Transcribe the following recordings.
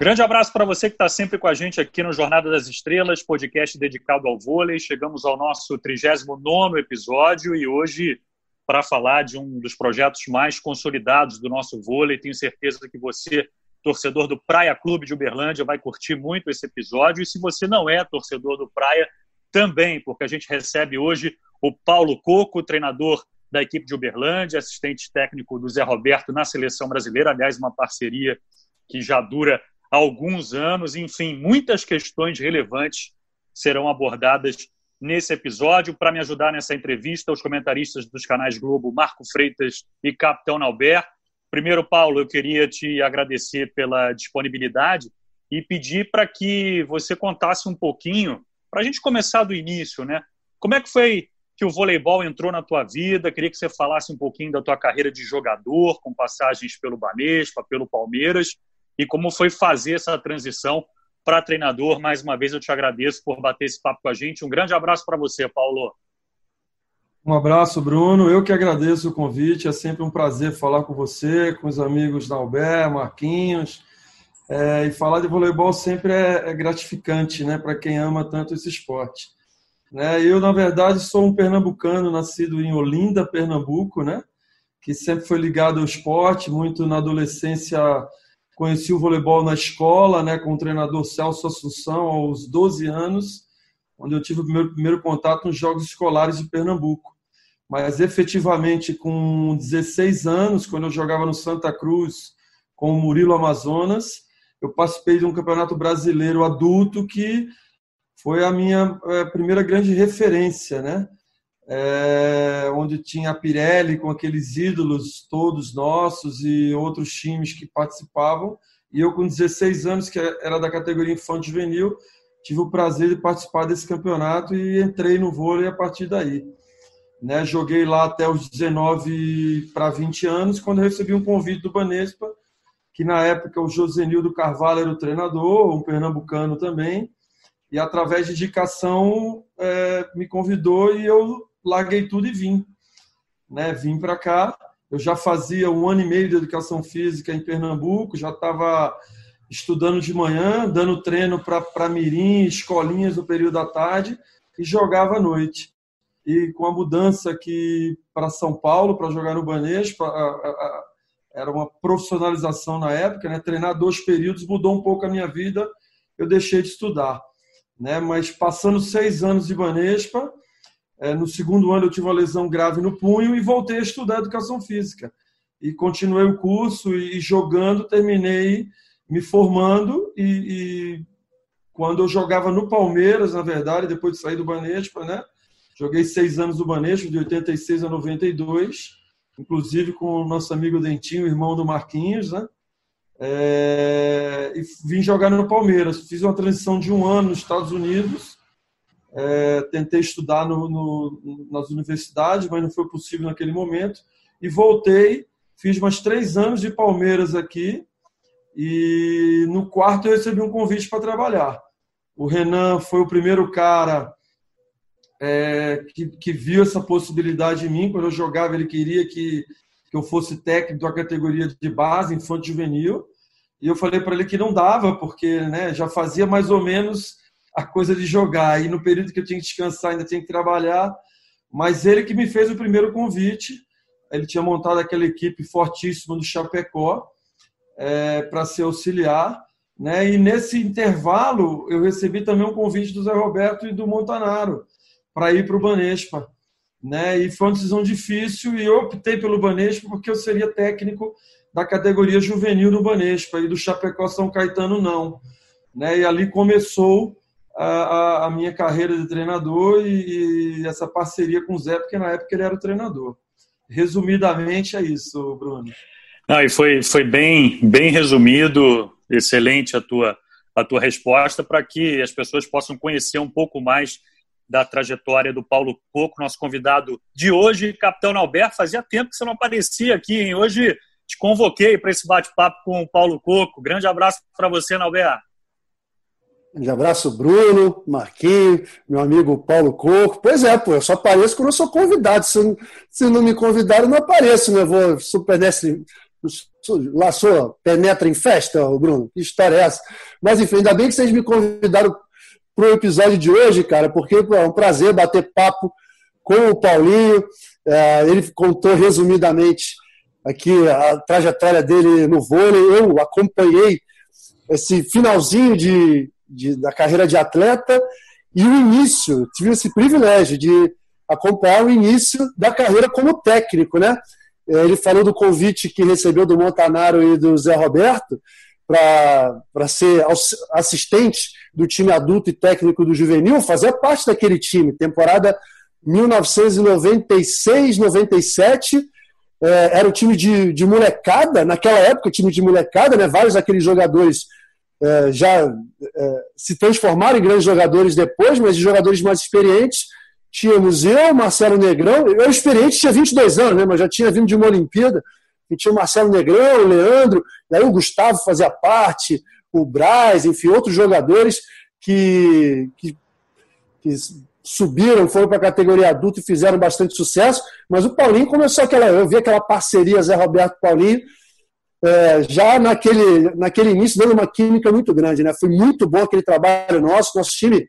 Grande abraço para você que está sempre com a gente aqui no Jornada das Estrelas, podcast dedicado ao vôlei. Chegamos ao nosso 39 episódio e hoje, para falar de um dos projetos mais consolidados do nosso vôlei, tenho certeza que você, torcedor do Praia Clube de Uberlândia, vai curtir muito esse episódio. E se você não é torcedor do Praia, também, porque a gente recebe hoje o Paulo Coco, treinador da equipe de Uberlândia, assistente técnico do Zé Roberto na seleção brasileira, aliás, uma parceria que já dura alguns anos. Enfim, muitas questões relevantes serão abordadas nesse episódio. Para me ajudar nessa entrevista, os comentaristas dos canais Globo, Marco Freitas e Capitão Nauber. Primeiro, Paulo, eu queria te agradecer pela disponibilidade e pedir para que você contasse um pouquinho, para a gente começar do início, né? Como é que foi que o voleibol entrou na tua vida? Queria que você falasse um pouquinho da tua carreira de jogador, com passagens pelo Banespa, pelo Palmeiras, e como foi fazer essa transição para treinador. Mais uma vez eu te agradeço por bater esse papo com a gente. Um grande abraço para você, Paulo. Um abraço, Bruno. Eu que agradeço o convite. É sempre um prazer falar com você, com os amigos da Albert, Marquinhos. É, e falar de voleibol sempre é, é gratificante, né, para quem ama tanto esse esporte. Né, eu, na verdade, sou um pernambucano, nascido em Olinda, Pernambuco, né, que sempre foi ligado ao esporte, muito na adolescência Conheci o voleibol na escola, né, com o treinador Celso Assunção, aos 12 anos, onde eu tive o primeiro, primeiro contato nos Jogos Escolares de Pernambuco. Mas efetivamente, com 16 anos, quando eu jogava no Santa Cruz com o Murilo Amazonas, eu participei de um campeonato brasileiro adulto que foi a minha é, primeira grande referência, né? É, onde tinha a Pirelli com aqueles ídolos todos nossos e outros times que participavam. E eu, com 16 anos, que era da categoria infantil juvenil, tive o prazer de participar desse campeonato e entrei no vôlei a partir daí. Né, joguei lá até os 19 para 20 anos, quando recebi um convite do Banespa, que na época o Josenildo Carvalho era o treinador, um pernambucano também, e através de indicação é, me convidou e eu larguei tudo e vim. Né? Vim para cá. Eu já fazia um ano e meio de educação física em Pernambuco, já estava estudando de manhã, dando treino para mirim, escolinhas no período da tarde e jogava à noite. E com a mudança aqui para São Paulo, para jogar no Banespa, era uma profissionalização na época, né? treinar dois períodos mudou um pouco a minha vida, eu deixei de estudar. Né? Mas passando seis anos de Banespa, no segundo ano eu tive uma lesão grave no punho e voltei a estudar educação física. E continuei o curso e, jogando, terminei me formando e, e, quando eu jogava no Palmeiras, na verdade, depois de sair do Banespa, né? Joguei seis anos no Banespa, de 86 a 92, inclusive com o nosso amigo Dentinho, irmão do Marquinhos, né? É, e vim jogar no Palmeiras. Fiz uma transição de um ano nos Estados Unidos é, tentei estudar no, no, nas universidades, mas não foi possível naquele momento. E voltei, fiz mais três anos de Palmeiras aqui. E no quarto eu recebi um convite para trabalhar. O Renan foi o primeiro cara é, que, que, viu essa possibilidade em mim. Quando eu jogava, ele queria que, que eu fosse técnico da categoria de base, infanto juvenil. E eu falei para ele que não dava, porque né, já fazia mais ou menos a coisa de jogar. E no período que eu tinha que descansar, ainda tinha que trabalhar. Mas ele que me fez o primeiro convite. Ele tinha montado aquela equipe fortíssima do Chapecó é, para ser auxiliar. Né? E nesse intervalo, eu recebi também um convite do Zé Roberto e do Montanaro para ir para o Banespa. Né? E foi uma decisão difícil e eu optei pelo Banespa porque eu seria técnico da categoria juvenil do Banespa e do Chapecó São Caetano não. Né? E ali começou a, a, minha carreira de treinador e, e, essa parceria com o Zé, porque na época ele era o treinador. Resumidamente é isso, Bruno. Não, e foi, foi bem, bem resumido, excelente a tua, a tua resposta, para que as pessoas possam conhecer um pouco mais da trajetória do Paulo Coco, nosso convidado de hoje. Capitão Alberto, fazia tempo que você não aparecia aqui, hein? Hoje te convoquei para esse bate-papo com o Paulo Coco. Grande abraço para você, Alberto. Um abraço, Bruno, Marquinhos, meu amigo Paulo Coco. Pois é, pô, eu só apareço quando eu sou convidado. Se, se não me convidaram, não apareço, né? vou super nesse laçou, penetra em festa, Bruno? Que história é essa? Mas enfim, ainda bem que vocês me convidaram para o episódio de hoje, cara, porque é um prazer bater papo com o Paulinho. É, ele contou resumidamente aqui a trajetória dele no vôlei. Eu acompanhei esse finalzinho de, de, da carreira de atleta e o início, tive esse privilégio de acompanhar o início da carreira como técnico, né? É, ele falou do convite que recebeu do Montanaro e do Zé Roberto para ser assistente do time adulto e técnico do juvenil, fazer parte daquele time, temporada 1996, 97, é, era o time de, de molecada, naquela época, time de molecada, né, vários daqueles jogadores é, já é, se transformaram em grandes jogadores depois, mas de jogadores mais experientes. Tínhamos eu, Marcelo Negrão, eu experiente tinha 22 anos, né, mas já tinha vindo de uma Olimpíada, e tinha o Marcelo Negrão, o Leandro, e aí o Gustavo fazia parte, o Braz, enfim, outros jogadores que, que, que subiram, foram para a categoria adulta e fizeram bastante sucesso, mas o Paulinho começou aquela, eu vi aquela parceria Zé Roberto Paulinho, é, já naquele, naquele início dando uma química muito grande, né? Foi muito bom aquele trabalho nosso, nosso time,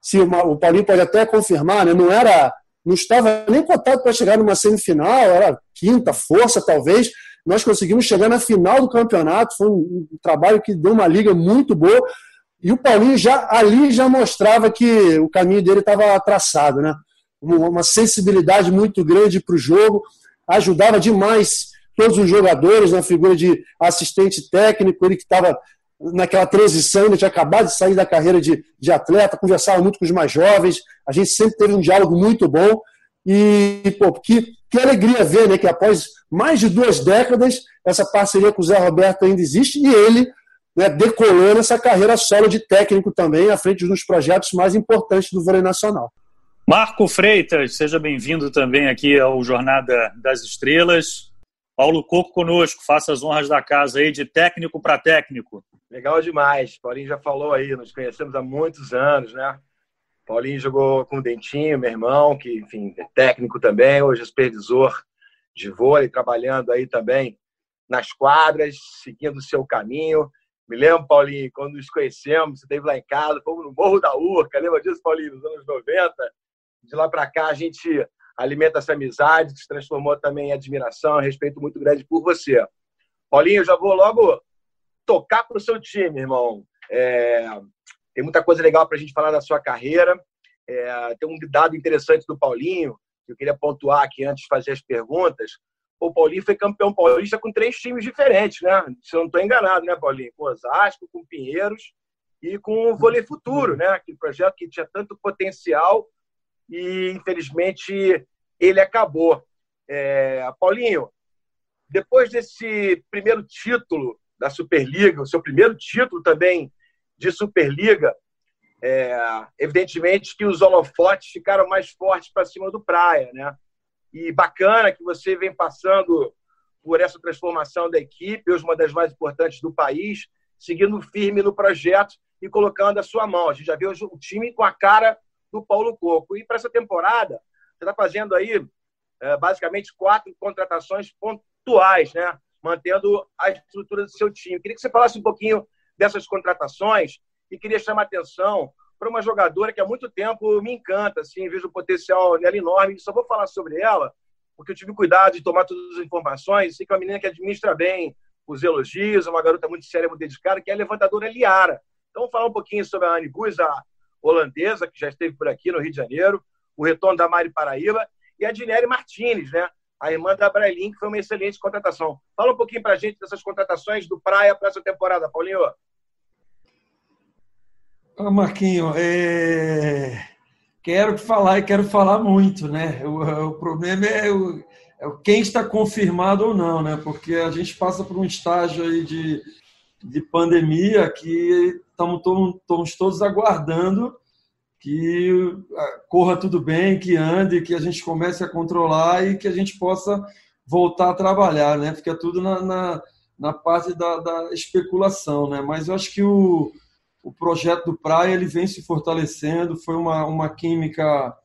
se uma, o Paulinho pode até confirmar, né? Não era, não estava nem cotado para chegar numa semifinal, era quinta força talvez. Nós conseguimos chegar na final do campeonato, foi um, trabalho que deu uma liga muito boa. E o Paulinho já ali já mostrava que o caminho dele estava traçado, né? Uma sensibilidade muito grande para o jogo, ajudava demais todos os jogadores na figura de assistente técnico, ele que estava naquela transição, ele tinha acabado de sair da carreira de, de atleta, conversava muito com os mais jovens, a gente sempre teve um diálogo muito bom. E, pô, que, que alegria ver né, que após mais de duas décadas, essa parceria com o Zé Roberto ainda existe e ele né, decolando essa carreira solo de técnico também, à frente dos projetos mais importantes do vôlei nacional. Marco Freitas, seja bem-vindo também aqui ao Jornada das Estrelas. Paulo Coco conosco, faça as honras da casa aí de técnico para técnico. Legal demais. Paulinho já falou aí, nos conhecemos há muitos anos, né? Paulinho jogou com o Dentinho, meu irmão, que, enfim, é técnico também, hoje é supervisor de vôlei, trabalhando aí também nas quadras, seguindo o seu caminho. Me lembro, Paulinho, quando nos conhecemos, você esteve lá em casa, fomos no Morro da Urca, lembra disso, Paulinho, nos anos 90? De lá para cá, a gente alimenta essa amizade, se transformou também em admiração, respeito muito grande por você. Paulinho, eu já vou logo tocar para o seu time, irmão. É, tem muita coisa legal para a gente falar da sua carreira. É, tem um dado interessante do Paulinho, que eu queria pontuar aqui antes de fazer as perguntas o Paulinho foi campeão paulista com três times diferentes, né? Se eu não estou enganado, né, Paulinho? Com Osasco, com Pinheiros e com o Vôlei Futuro, né? Aquele projeto que tinha tanto potencial e, infelizmente, ele acabou. É... Paulinho, depois desse primeiro título da Superliga, o seu primeiro título também de Superliga, é... evidentemente que os holofotes ficaram mais fortes para cima do Praia, né? e bacana que você vem passando por essa transformação da equipe, hoje uma das mais importantes do país, seguindo firme no projeto e colocando a sua mão. A gente já viu o time com a cara do Paulo Coco. E para essa temporada, você está fazendo aí é, basicamente quatro contratações pontuais, né? mantendo a estrutura do seu time. Queria que você falasse um pouquinho dessas contratações e queria chamar atenção para uma jogadora que há muito tempo me encanta, assim, vejo o potencial nela enorme. Só vou falar sobre ela, porque eu tive cuidado de tomar todas as informações. Sei que é uma menina que administra bem os elogios, é uma garota muito séria, muito dedicada, que é a levantadora Liara. Então, vou falar um pouquinho sobre a Anne Bus, a holandesa, que já esteve por aqui no Rio de Janeiro, o retorno da Mari Paraíba, e a Dinelli Martinez, né? a irmã da Brailin, que foi uma excelente contratação. Fala um pouquinho para a gente dessas contratações do Praia para essa temporada, Paulinho. Marquinho, é... quero falar e quero falar muito, né? O, o problema é, o, é quem está confirmado ou não, né? Porque a gente passa por um estágio aí de, de pandemia que estamos todos, aguardando que ah, corra tudo bem, que ande, que a gente comece a controlar e que a gente possa voltar a trabalhar, né? Fica tudo na, na, na parte da, da especulação, né? Mas eu acho que o o projeto do Praia ele vem se fortalecendo, foi uma, uma química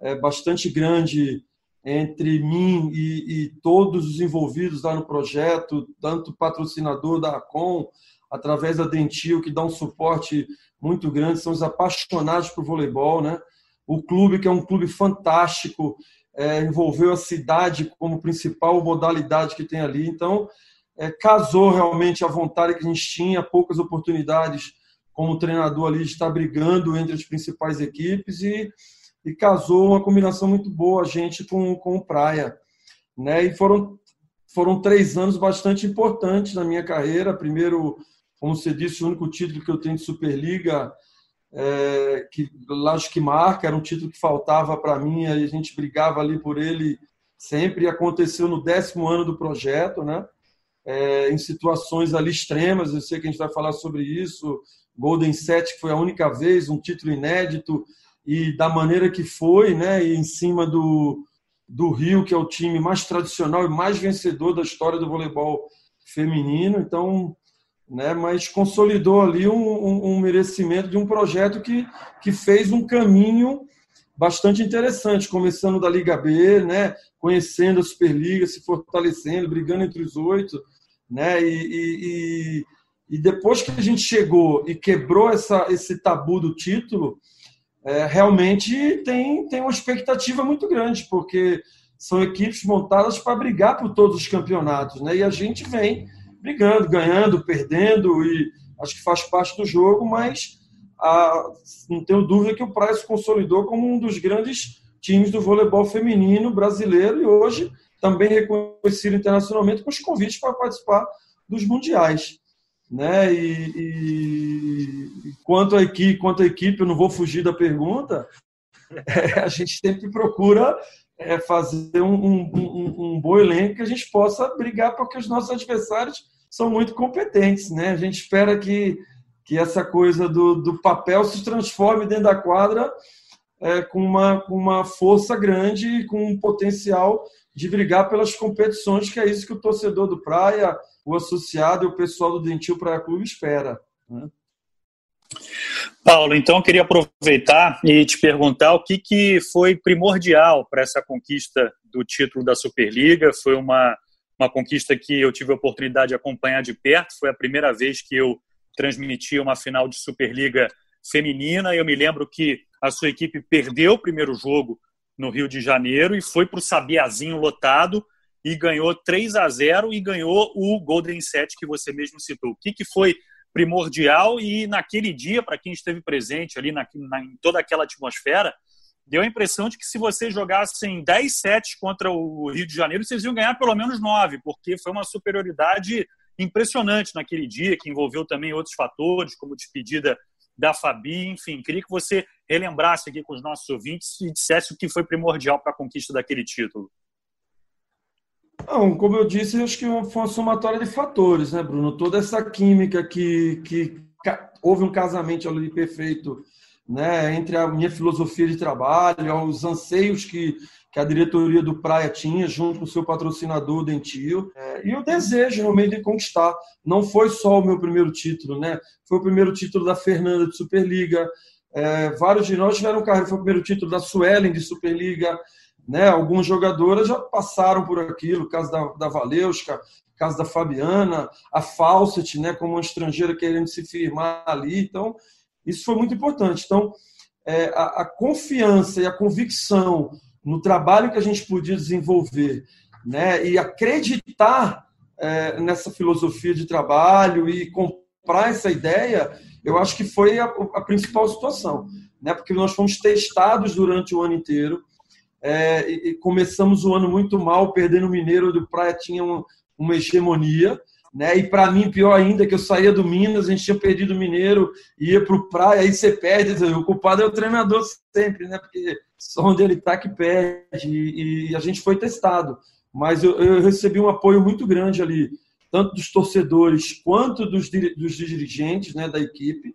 é, bastante grande entre mim e, e, todos os envolvidos lá no projeto, tanto o patrocinador da ACOM, através da Dentil, que dá um suporte muito grande, são os apaixonados por voleibol, né? O clube, que é um clube fantástico, é, envolveu a cidade como principal modalidade que tem ali. Então, é, casou realmente a vontade que a gente tinha, poucas oportunidades como treinador ali de estar brigando entre as principais equipes e e casou uma combinação muito boa a gente com, com o Praia. Né? E foram, foram três anos bastante importantes na minha carreira. Primeiro, como você disse, o único título que eu tenho de Superliga, é, que acho que marca, era um título que faltava para mim, a gente brigava ali por ele sempre. Aconteceu no décimo ano do projeto, né? É, em situações ali extremas, eu sei que a gente vai falar sobre isso. Golden Set, que foi a única vez, um título inédito, e da maneira que foi, né, e em cima do, do Rio, que é o time mais tradicional e mais vencedor da história do voleibol feminino. Então, né, mas consolidou ali um, um, um merecimento de um projeto que, que fez um caminho bastante interessante, começando da Liga B, né, conhecendo a Superliga, se fortalecendo, brigando entre os oito, né, e, e, e depois que a gente chegou e quebrou essa, esse tabu do título, é, realmente tem, tem uma expectativa muito grande, porque são equipes montadas para brigar por todos os campeonatos, né? E a gente vem brigando, ganhando, perdendo, e acho que faz parte do jogo, mas a, não tenho dúvida que o Praia se consolidou como um dos grandes times do voleibol feminino brasileiro e hoje também reconhecido internacionalmente com os convites para participar dos mundiais né? E, e, quanto a equipe, quanto a equipe, eu não vou fugir da pergunta. É, a gente sempre procura é, fazer um, um, um, bom elenco que a gente possa brigar, porque os nossos adversários são muito competentes, né? A gente espera que que essa coisa do, do papel se transforme dentro da quadra é, com, uma, com uma força grande e com um potencial de brigar pelas competições, que é isso que o torcedor do Praia, o associado e o pessoal do Dentil Praia Clube espera. Né? Paulo, então eu queria aproveitar e te perguntar o que, que foi primordial para essa conquista do título da Superliga. Foi uma, uma conquista que eu tive a oportunidade de acompanhar de perto. Foi a primeira vez que eu transmiti uma final de Superliga feminina. Eu me lembro que a sua equipe perdeu o primeiro jogo no Rio de Janeiro e foi para o Sabiazinho lotado e ganhou 3 a 0 e ganhou o Golden Set que você mesmo citou. O que, que foi primordial e naquele dia, para quem esteve presente ali na, na, em toda aquela atmosfera, deu a impressão de que se vocês jogassem 10 sets contra o Rio de Janeiro, vocês iam ganhar pelo menos 9, porque foi uma superioridade impressionante naquele dia, que envolveu também outros fatores, como despedida da Fabi, enfim, queria que você relembrasse aqui com os nossos ouvintes e dissesse o que foi primordial para a conquista daquele título. Não, como eu disse, acho que foi uma somatória de fatores, né, Bruno? Toda essa química que, que houve um casamento ali perfeito né, entre a minha filosofia de trabalho, os anseios que, que a diretoria do Praia tinha, junto com o seu patrocinador, Dentil, é, e o desejo realmente de conquistar. Não foi só o meu primeiro título, né? Foi o primeiro título da Fernanda de Superliga. É, vários de nós tiveram carreira, foi o primeiro título da Suelen de Superliga. Né? Algumas jogadoras já passaram por aquilo, caso da, da Valeuska, caso da Fabiana, a Fawcett, né, como uma estrangeira querendo se firmar ali. Então, isso foi muito importante. Então, é, a, a confiança e a convicção no trabalho que a gente podia desenvolver, né? E acreditar é, nessa filosofia de trabalho e comprar essa ideia, eu acho que foi a, a principal situação, né? Porque nós fomos testados durante o ano inteiro. É, e, começamos o ano muito mal, perdendo o Mineiro do Praia tinha uma, uma hegemonia, né? E para mim, pior ainda, que eu saía do Minas, a gente tinha perdido o Mineiro, ia para o praia, aí você perde. O culpado é o treinador sempre, né? Porque só onde ele está que perde. E, e, a gente foi testado. Mas eu, eu, recebi um apoio muito grande ali, tanto dos torcedores quanto dos, dos dirigentes né, da equipe,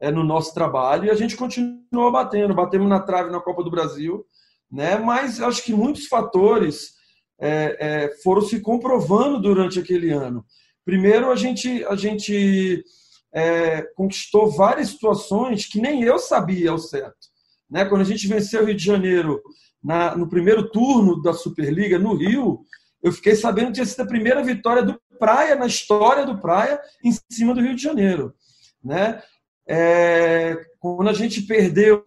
é, no nosso trabalho. E a gente continuou batendo. Batemos na trave na Copa do Brasil, né? Mas acho que muitos fatores. É, é, foram se comprovando durante aquele ano. Primeiro, a gente, a gente é, conquistou várias situações que nem eu sabia ao certo. Né? Quando a gente venceu o Rio de Janeiro na, no primeiro turno da Superliga no Rio, eu fiquei sabendo que tinha sido a primeira vitória do Praia na história do Praia em cima do Rio de Janeiro. Né? É, quando a gente perdeu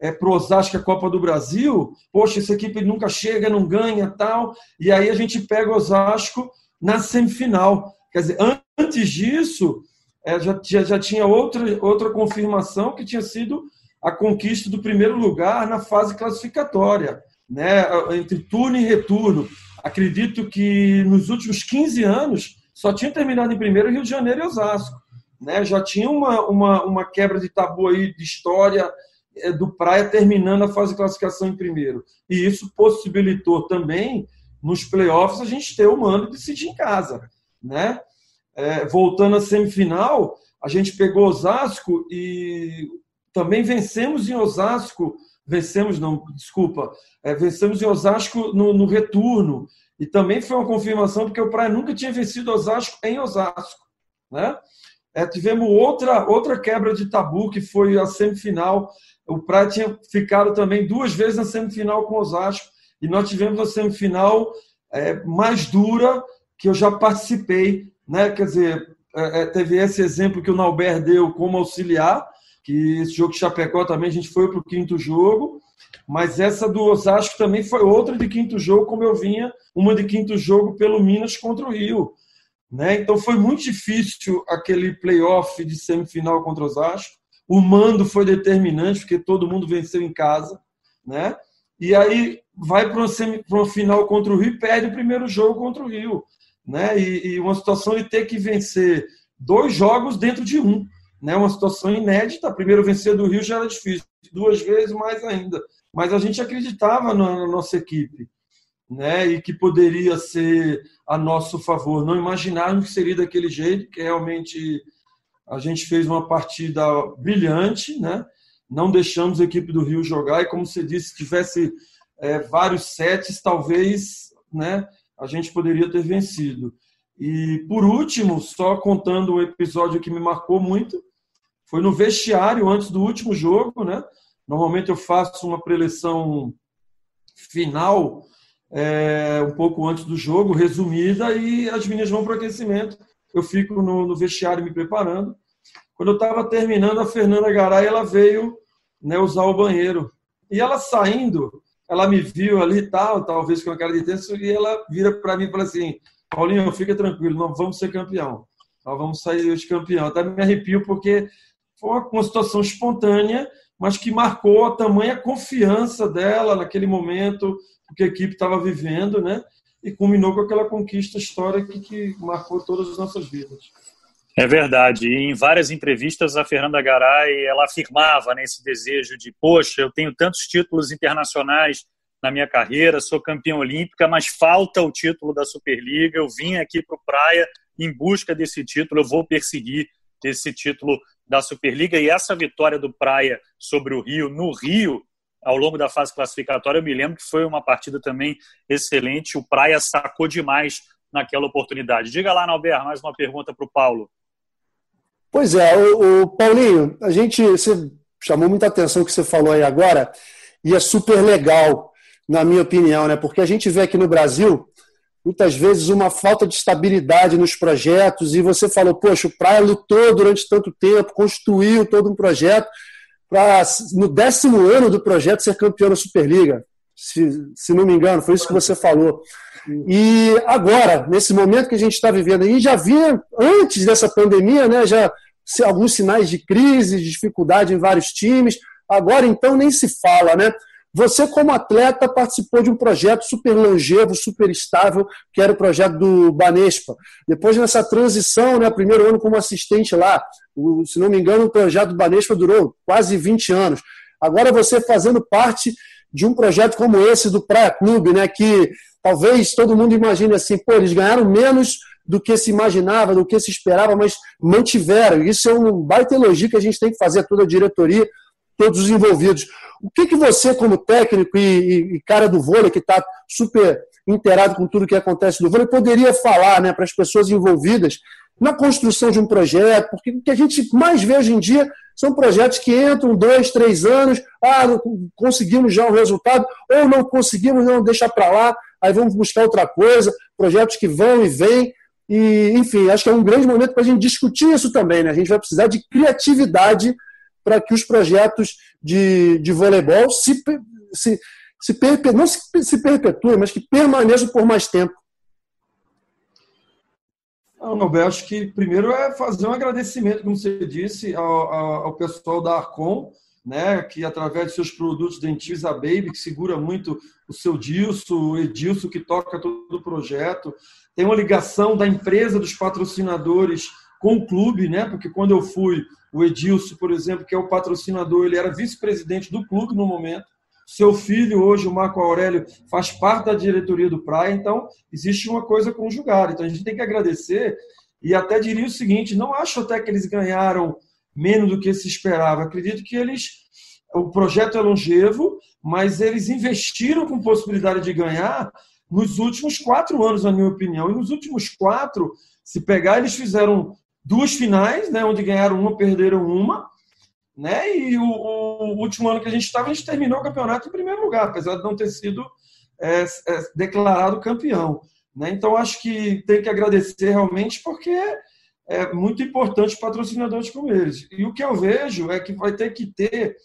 é, a Copa do Brasil, poxa, essa equipe nunca chega, não ganha tal, e aí a gente pega o Osasco na semifinal. Quer dizer, antes disso, é, já, já, já tinha outra, outra confirmação que tinha sido a conquista do primeiro lugar na fase classificatória, né, entre turno e retorno. Acredito que nos últimos 15 anos só tinha terminado em primeiro Rio de Janeiro e Osasco. Né? Já tinha uma, uma, uma quebra de tabu aí de história é, do Praia terminando a fase de classificação em primeiro. E isso possibilitou também, nos playoffs, a gente ter o mando de decidir em casa. Né? É, voltando à semifinal, a gente pegou Osasco e também vencemos em Osasco vencemos, não, desculpa, é, vencemos em Osasco no, no, retorno. E também foi uma confirmação, porque o Praia nunca tinha vencido Osasco em Osasco. Né? É, tivemos outra, outra quebra de tabu, que foi a semifinal. O Praia tinha ficado também duas vezes na semifinal com Osasco, e nós tivemos a semifinal é, mais dura que eu já participei. Né? Quer dizer, é, é teve esse exemplo que o Nauber deu como auxiliar, que esse jogo de Chapecó também a gente foi para o quinto jogo, mas essa do Osasco também foi outra de quinto jogo, como eu vinha, uma de quinto jogo pelo Minas contra o Rio. Né? Então foi muito difícil aquele playoff de semifinal contra o Osasco. O mando foi determinante, porque todo mundo venceu em casa. Né? E aí vai para uma, final contra o Rio e perde o primeiro jogo contra o Rio. Né? E, e uma situação de ter que vencer dois jogos dentro de um né, uma situação inédita. Primeiro vencer do Rio já era difícil, duas vezes mais ainda. Mas a gente acreditava na nossa equipe, né, e que poderia ser a nosso favor. Não imaginávamos que seria daquele jeito, que realmente a gente fez uma partida brilhante, né? Não deixamos a equipe do Rio jogar e, como você disse, se tivesse é, vários sets, talvez, né? A gente poderia ter vencido. E por último, só contando um episódio que me marcou muito, foi no vestiário antes do último jogo, né? Normalmente eu faço uma preleção final é, um pouco antes do jogo, resumida, e as meninas vão para o aquecimento. Eu fico no, no, vestiário me preparando. Quando eu estava terminando, a Fernanda Garay ela veio né, usar o banheiro. E ela saindo, ela me viu ali e tal, talvez com a cara de tenso, e ela vira para mim e fala assim: Paulinho, fica tranquilo, nós vamos ser campeão. Nós vamos sair hoje campeão. Até me arrepio porque foi uma situação espontânea, mas que marcou a tamanha confiança dela naquele momento que a equipe estava vivendo, né? E culminou com aquela conquista histórica que, marcou todas as nossas vidas. É verdade. E em várias entrevistas, a Fernanda Garay ela afirmava nesse desejo de: poxa, eu tenho tantos títulos internacionais na minha carreira, sou campeã olímpica, mas falta o título da Superliga. Eu vim aqui para o Praia em busca desse título, eu vou perseguir esse título da Superliga. E essa vitória do Praia sobre o Rio, no Rio, ao longo da fase classificatória, eu me lembro que foi uma partida também excelente. O Praia sacou demais naquela oportunidade. Diga lá, Nalber, mais uma pergunta para o Paulo. Pois é, o, o, Paulinho, a gente você chamou muita atenção o que você falou aí agora, e é super legal, na minha opinião, né? Porque a gente vê aqui no Brasil muitas vezes uma falta de estabilidade nos projetos, e você falou, poxa, o Praia lutou durante tanto tempo, construiu todo um projeto, para no décimo ano do projeto ser campeão da Superliga, se, se não me engano, foi isso que você falou. E agora, nesse momento que a gente está vivendo, e já vinha antes dessa pandemia, né, já alguns sinais de crise, de dificuldade em vários times, agora então nem se fala, né? Você, como atleta, participou de um projeto super longevo, super estável, que era o projeto do Banespa. Depois, nessa transição, né, primeiro ano como assistente lá, o, se não me engano, o projeto do Banespa durou quase 20 anos. Agora você fazendo parte de um projeto como esse do Praia Clube, né, que talvez todo mundo imagine assim, pô, eles ganharam menos do que se imaginava, do que se esperava, mas mantiveram. Isso é um baita elogio que a gente tem que fazer a toda a diretoria, todos os envolvidos. O que, que você, como técnico e, e cara do vôlei, que está super inteirado com tudo que acontece no vôlei, poderia falar né, para as pessoas envolvidas na construção de um projeto, porque o que a gente mais vê hoje em dia são projetos que entram dois, três anos, ah, conseguimos já um resultado, ou não conseguimos, não, deixa para lá, aí vamos buscar outra coisa, projetos que vão e vêm, e, enfim, acho que é um grande momento para a gente discutir isso também, né? A gente vai precisar de criatividade para que os projetos de, de voleibol se, se, se não se, se perpetuem, mas que permaneçam por mais tempo. Não, Nobel, acho que primeiro é fazer um agradecimento, como você disse, ao, ao pessoal da Arcom, né, que através de seus produtos dentis, a Baby, que segura muito o seu Dilso, o Edilson, que toca todo o projeto. Tem uma ligação da empresa, dos patrocinadores com o clube, né, porque quando eu fui, o Edilson, por exemplo, que é o patrocinador, ele era vice-presidente do clube no momento. Seu filho, hoje, o Marco Aurélio, faz parte da diretoria do Praia, então existe uma coisa conjugada. Então a gente tem que agradecer e até diria o seguinte: não acho até que eles ganharam menos do que se esperava. Acredito que eles. O projeto é longevo, mas eles investiram com possibilidade de ganhar nos últimos quatro anos, na minha opinião. E nos últimos quatro, se pegar, eles fizeram duas finais, né, onde ganharam uma, perderam uma né? E o, o, último ano que a gente estava, a gente terminou o campeonato em primeiro lugar, apesar de não ter sido é, é, declarado campeão. Né? Então, acho que tem que agradecer realmente, porque é muito importante patrocinadores como eles. E o que eu vejo é que vai ter que ter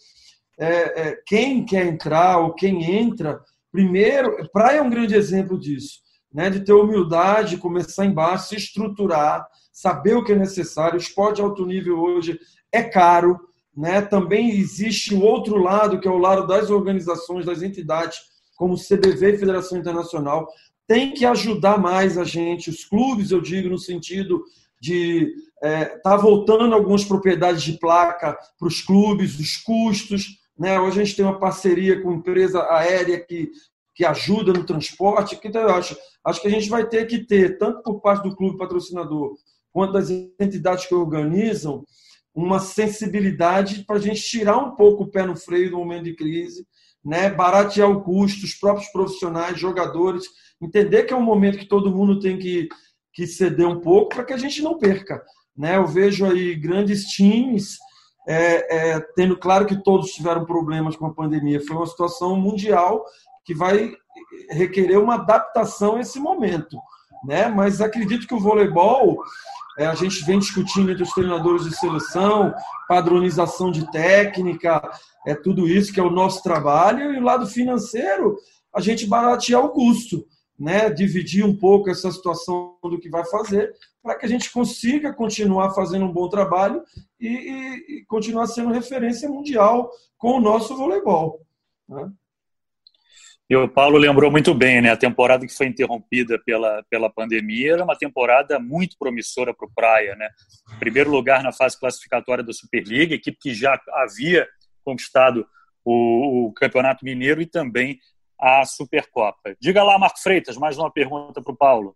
é, é, quem quer entrar ou quem entra, primeiro, praia é um grande exemplo disso, né? de ter humildade, começar embaixo, se estruturar, saber o que é necessário. O esporte de alto nível hoje é caro, né? Também existe o outro lado, que é o lado das organizações, das entidades, como CBV e Federação Internacional, tem que ajudar mais a gente, os clubes, eu digo, no sentido de é, tá voltando algumas propriedades de placa para os clubes, os custos. Né? Hoje a gente tem uma parceria com empresa aérea que, que ajuda no transporte. Então, eu acho, acho que a gente vai ter que ter, tanto por parte do clube patrocinador, quanto das entidades que organizam, uma sensibilidade para a gente tirar um pouco o pé no freio no momento de crise, né? baratear o custo, os próprios profissionais, jogadores, entender que é um momento que todo mundo tem que, que ceder um pouco para que a gente não perca. Né? Eu vejo aí grandes times, é, é, tendo claro que todos tiveram problemas com a pandemia, foi uma situação mundial que vai requerer uma adaptação a esse momento. Né? Mas acredito que o voleibol é, a gente vem discutindo entre os treinadores de seleção, padronização de técnica, é tudo isso que é o nosso trabalho. E o lado financeiro, a gente baratear o custo, né? dividir um pouco essa situação do que vai fazer, para que a gente consiga continuar fazendo um bom trabalho e, e, e continuar sendo referência mundial com o nosso voleibol. Né? E o Paulo lembrou muito bem, né? A temporada que foi interrompida pela, pela pandemia era uma temporada muito promissora para o Praia, né? Primeiro lugar na fase classificatória da Superliga, equipe que já havia conquistado o, o Campeonato Mineiro e também a Supercopa. Diga lá, Marco Freitas, mais uma pergunta para o Paulo.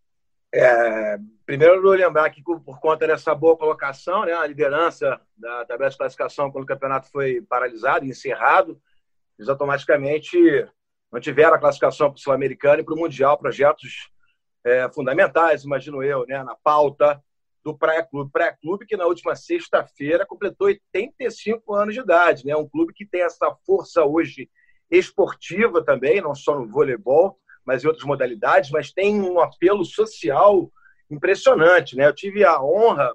É, primeiro, eu lembrar que por conta dessa boa colocação, né, a liderança da tabela de classificação quando o campeonato foi paralisado, encerrado, eles automaticamente mantiveram a classificação para o Sul-Americano e para o Mundial, projetos é, fundamentais, imagino eu, né, na pauta do Praia Clube. Praia Clube que na última sexta-feira completou 85 anos de idade, né? Um clube que tem essa força hoje esportiva também, não só no voleibol, mas em outras modalidades, mas tem um apelo social impressionante, né? Eu tive a honra,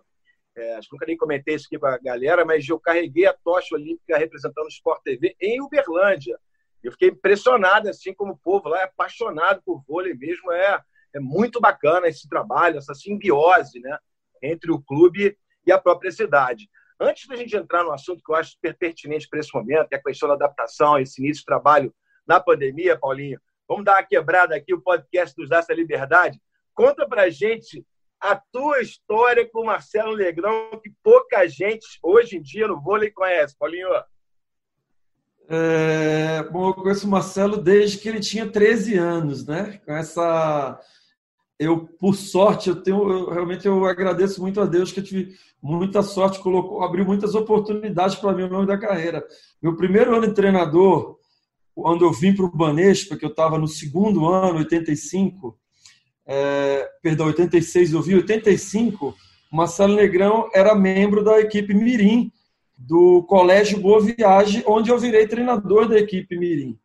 é, acho que nunca nem comentei isso aqui para a galera, mas eu carreguei a tocha olímpica representando o Sport TV em Uberlândia, eu fiquei impressionado, assim como o povo lá é apaixonado por vôlei mesmo. É, é muito bacana esse trabalho, essa simbiose né, entre o clube e a própria cidade. Antes da gente entrar no assunto que eu acho super pertinente para esse momento, que é a questão da adaptação, esse início de trabalho na pandemia, Paulinho, vamos dar uma quebrada aqui, o podcast nos dá essa liberdade. Conta para gente a tua história com o Marcelo Negrão, que pouca gente hoje em dia no vôlei conhece. Paulinho. É, bom, eu conheço o Marcelo desde que ele tinha 13 anos, né? Com essa. Eu, por sorte, eu tenho. Eu, realmente eu agradeço muito a Deus que eu tive muita sorte, colocou, abriu muitas oportunidades para mim ao longo da carreira. Meu primeiro ano de treinador, quando eu vim para o Banespa, que eu estava no segundo ano, 85, é, perdão, 86, eu vi 85, o Marcelo Negrão era membro da equipe Mirim, do Colégio Boa Viagem, onde eu virei treinador da equipe Mirim.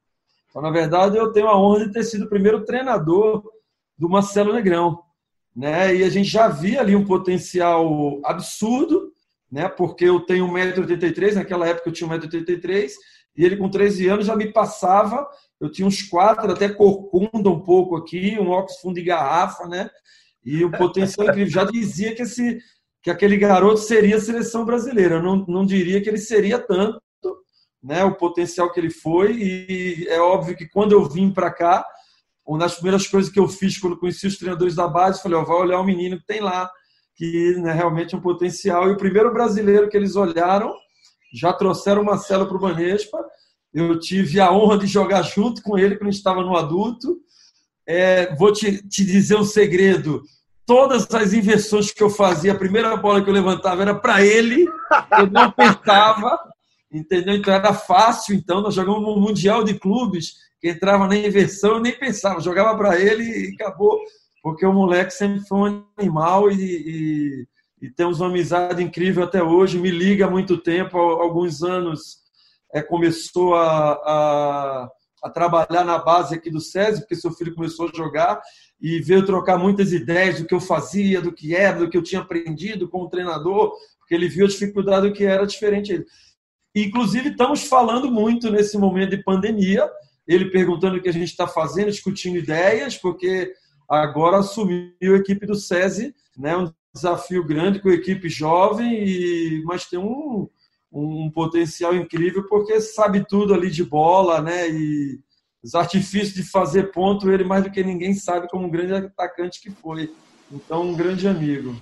Então, na verdade, eu tenho a honra de ter sido o primeiro treinador do Marcelo Negrão. Né? E a gente já via ali um potencial absurdo, né? porque eu tenho 1,83m, naquela época eu tinha 1,83m, e ele com 13 anos já me passava, eu tinha uns quatro, até corcunda um pouco aqui, um óculos fundo de garrafa, né? E o potencial incrível. Já dizia que, esse, que aquele garoto seria a seleção brasileira. Eu não, não diria que ele seria tanto, né? O potencial que ele foi. E é óbvio que quando eu vim para cá, uma das primeiras coisas que eu fiz quando conheci os treinadores da base, falei: ó, vai olhar o menino que tem lá, que né, realmente é um potencial. E o primeiro brasileiro que eles olharam, já trouxeram o Marcelo para o Banespa. Eu tive a honra de jogar junto com ele quando estava no adulto. É, vou te, te dizer um segredo todas as inversões que eu fazia, a primeira bola que eu levantava era para ele, eu não pensava, entendeu? Então era fácil, então nós jogamos no Mundial de Clubes, que entrava na inversão, eu nem pensava, jogava para ele e acabou, porque o moleque sempre foi um animal e, e, e, temos uma amizade incrível até hoje, me liga há muito tempo, há alguns anos é, começou a, a, a trabalhar na base aqui do SESI, porque seu filho começou a jogar, e veio trocar muitas ideias do que eu fazia, do que era, do que eu tinha aprendido como treinador, porque ele viu a dificuldade do que era diferente. Inclusive, estamos falando muito nesse momento de pandemia, ele perguntando o que a gente está fazendo, discutindo ideias, porque agora assumiu a equipe do SESI, né, um desafio grande com a equipe jovem, e, mas tem um, um potencial incrível, porque sabe tudo ali de bola, né, e os artifícios de fazer ponto, ele mais do que ninguém sabe como um grande atacante que foi. Então, um grande amigo.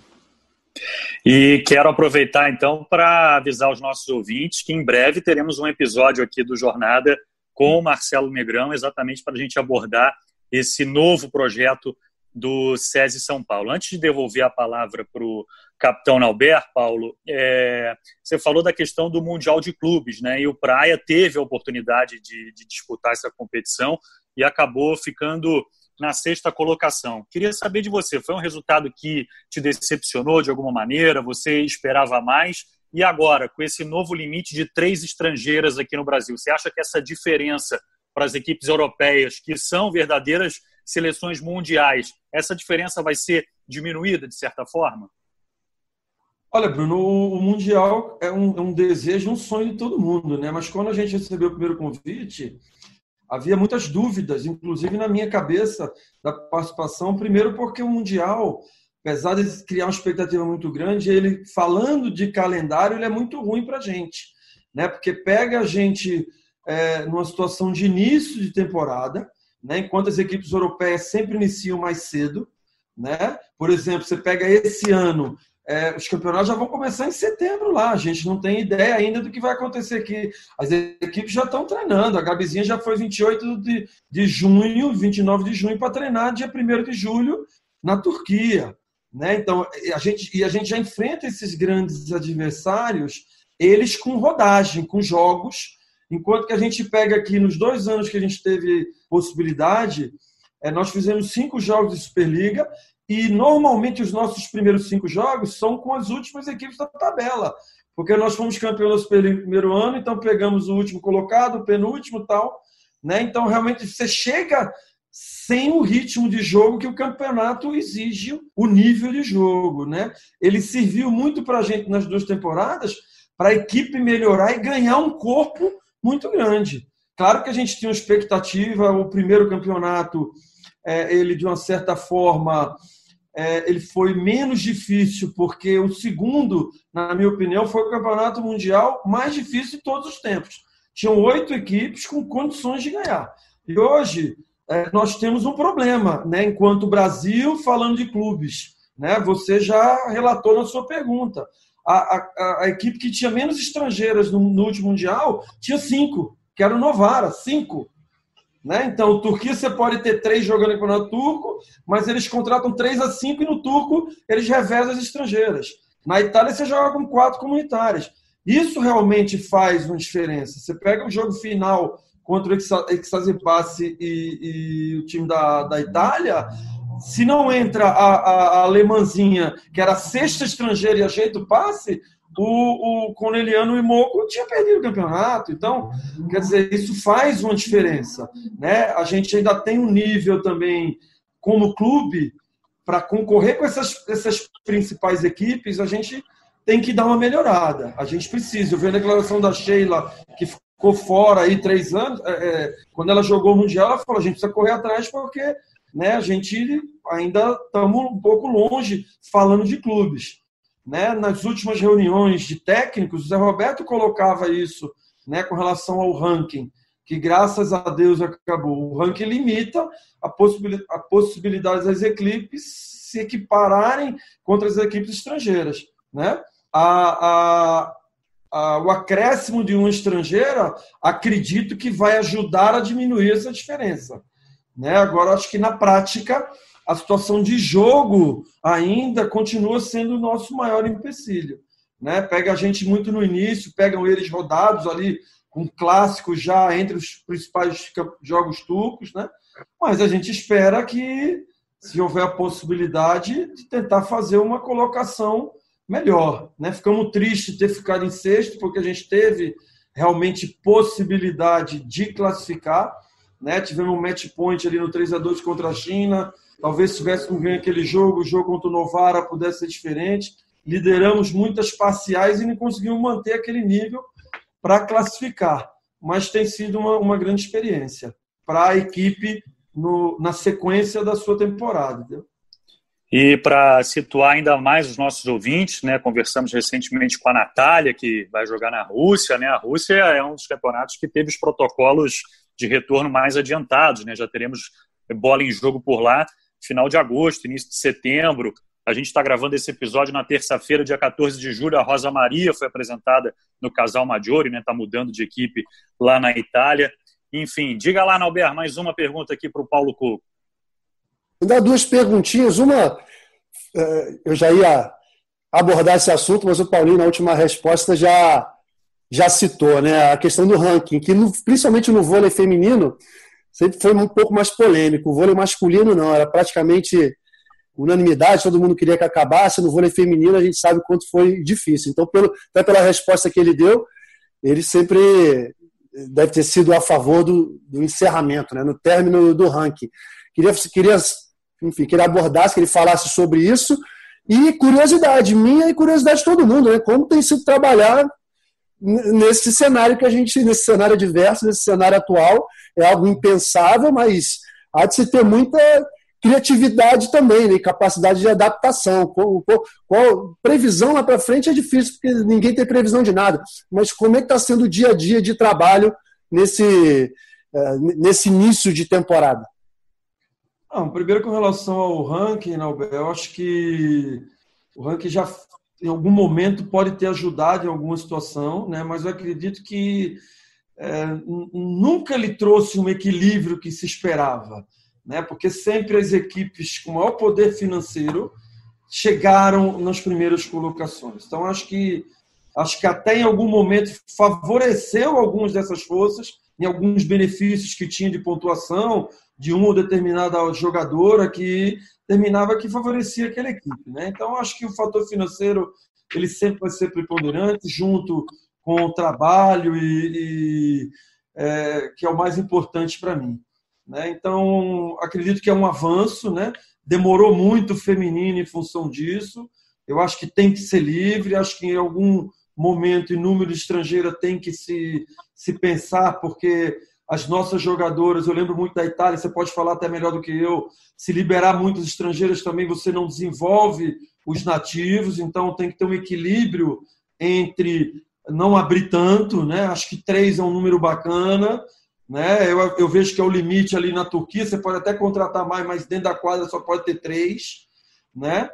E quero aproveitar então para avisar os nossos ouvintes que em breve teremos um episódio aqui do Jornada com o Marcelo Negrão, exatamente para a gente abordar esse novo projeto do SESI São Paulo. Antes de devolver a palavra para o capitão Nauber, Paulo, é, você falou da questão do Mundial de Clubes, né? E o Praia teve a oportunidade de, de disputar essa competição e acabou ficando na sexta colocação. Queria saber de você, foi um resultado que te decepcionou de alguma maneira? Você esperava mais? E agora, com esse novo limite de três estrangeiras aqui no Brasil, você acha que essa diferença para as equipes europeias, que são verdadeiras seleções mundiais, essa diferença vai ser diminuída de certa forma? Olha, Bruno, o Mundial é um, é um, desejo, um sonho de todo mundo, né? Mas quando a gente recebeu o primeiro convite, havia muitas dúvidas, inclusive na minha cabeça, da participação. Primeiro, porque o Mundial, apesar de criar uma expectativa muito grande, ele, falando de calendário, ele é muito ruim para a gente, né? Porque pega a gente é, numa situação de início de temporada, né? enquanto as equipes europeias sempre iniciam mais cedo. Né? Por exemplo, você pega esse ano, é, os campeonatos já vão começar em setembro lá. A gente não tem ideia ainda do que vai acontecer aqui. As equipes já estão treinando. A Gabizinha já foi 28 de, de junho, 29 de junho, para treinar dia 1 de julho na Turquia. Né? Então, a gente, e a gente já enfrenta esses grandes adversários, eles com rodagem, com jogos Enquanto que a gente pega aqui nos dois anos que a gente teve possibilidade, é, nós fizemos cinco jogos de Superliga e normalmente os nossos primeiros cinco jogos são com as últimas equipes da tabela. Porque nós fomos campeões no primeiro ano, então pegamos o último colocado, o penúltimo tal. Né? Então, realmente, você chega sem o ritmo de jogo que o campeonato exige, o nível de jogo. Né? Ele serviu muito para a gente nas duas temporadas para a equipe melhorar e ganhar um corpo muito grande. Claro que a gente tinha uma expectativa, o primeiro campeonato, ele de uma certa forma, é, ele foi menos difícil, porque o segundo, na minha opinião, foi o campeonato mundial mais difícil de todos os tempos. Tinham oito equipes com condições de ganhar. E hoje é, nós temos um problema, né? enquanto Brasil, falando de clubes. Né? Você já relatou na sua pergunta a, a, a, equipe que tinha menos estrangeiras no, no, último Mundial tinha cinco, que era o Novara, cinco. Né? Então, Turquia você pode ter três jogando no campeonato turco, mas eles contratam três a cinco e no turco eles revezam as estrangeiras. Na Itália você joga com quatro comunitárias. Isso realmente faz uma diferença. Você pega o jogo final contra o Exazipassi e, e o time da, da Itália, Se não entra a, a, a alemãzinha, que era a sexta estrangeira e ajeita o passe, o, o Corneliano e Moco tinha perdido o campeonato. Então, quer dizer, isso faz uma diferença. Né? A gente ainda tem um nível também, como clube, para concorrer com essas, essas principais equipes, a gente tem que dar uma melhorada. A gente precisa. Eu vi a declaração da Sheila, que ficou fora aí três anos. É, é, quando ela jogou o Mundial, ela falou: a gente precisa correr atrás porque né, a gente ainda estamos um pouco longe falando de clubes. Né? Nas últimas reuniões de técnicos, o Zé Roberto colocava isso né, com relação ao ranking, que graças a Deus acabou. O ranking limita a possibilidade, a possibilidade das equipes se equipararem contra as equipes estrangeiras. Né? A, a, a, o acréscimo de uma estrangeira, acredito que vai ajudar a diminuir essa diferença. Né? Agora, acho que na prática, a situação de jogo ainda continua sendo o nosso maior empecilho. Né? Pega a gente muito no início, pegam eles rodados ali, com clássicos já entre os principais jogos turcos, né? mas a gente espera que, se houver a possibilidade, de tentar fazer uma colocação melhor. Né? Ficamos tristes de ter ficado em sexto, porque a gente teve realmente possibilidade de classificar. Né? Tivemos um match point ali no 3 a 2 contra a China, Talvez se tivéssemos ganho aquele jogo, o jogo contra o Novara pudesse ser diferente. Lideramos muitas parciais e não conseguimos manter aquele nível para classificar. Mas tem sido uma, uma grande experiência para a equipe no, na sequência da sua temporada. Entendeu? E para situar ainda mais os nossos ouvintes, né, conversamos recentemente com a Natália, que vai jogar na Rússia. Né? A Rússia é um dos campeonatos que teve os protocolos de retorno mais adiantados. Né? Já teremos bola em jogo por lá final de agosto, início de setembro. A gente está gravando esse episódio na terça-feira, dia 14 de julho. A Rosa Maria foi apresentada no Casal Maggiore, né? Está mudando de equipe lá na Itália. Enfim, diga lá, Nauber, mais uma pergunta aqui para o Paulo Coco. Vou dar duas perguntinhas. Uma, eh, eu já ia abordar esse assunto, mas o Paulinho, na última resposta, já, já citou, né? A questão do ranking, que no, principalmente no vôlei feminino, sempre foi um pouco mais polêmico. O vôlei masculino não, era praticamente unanimidade, todo mundo queria que acabasse. No vôlei feminino a gente sabe quanto foi difícil. Então, pelo, até pela resposta que ele deu, ele sempre deve ter sido a favor do, do encerramento, né, no término do ranking. Queria, queria, enfim, queria abordar, que ele falasse sobre isso. E curiosidade minha e curiosidade de todo mundo, né? Como tem sido trabalhar nesse cenário que a gente, nesse cenário diverso, nesse cenário atual, é algo impensável, mas há de se ter muita criatividade também, né? capacidade de adaptação. Qual, qual, previsão lá para frente é difícil, porque ninguém tem previsão de nada. Mas como é que está sendo o dia a dia de trabalho nesse, é, nesse início de temporada? Não, primeiro com relação ao ranking, né, eu acho que o ranking já em algum momento pode ter ajudado em alguma situação, né? mas eu acredito que é, nunca lhe trouxe um equilíbrio que se esperava, né? porque sempre as equipes com maior poder financeiro chegaram nas primeiras colocações. Então, acho que, acho que até em algum momento favoreceu algumas dessas forças, em alguns benefícios que tinha de pontuação de uma determinada jogadora que terminava que favorecia aquela equipe. Né? Então, acho que o fator financeiro ele sempre vai ser preponderante, junto com o trabalho e, e é, que é o mais importante para mim. Né? Então, acredito que é um avanço, né? demorou muito o feminino em função disso. Eu acho que tem que ser livre, acho que em algum momento, em número estrangeira, tem que se, se pensar, porque as nossas jogadoras, eu lembro muito da Itália, você pode falar até melhor do que eu, se liberar muitas estrangeiras também, você não desenvolve os nativos, então tem que ter um equilíbrio entre não abrir tanto, né? Acho que três é um número bacana, né? Eu, eu vejo que é o limite ali na Turquia, você pode até contratar mais, mas dentro da quadra só pode ter três, né?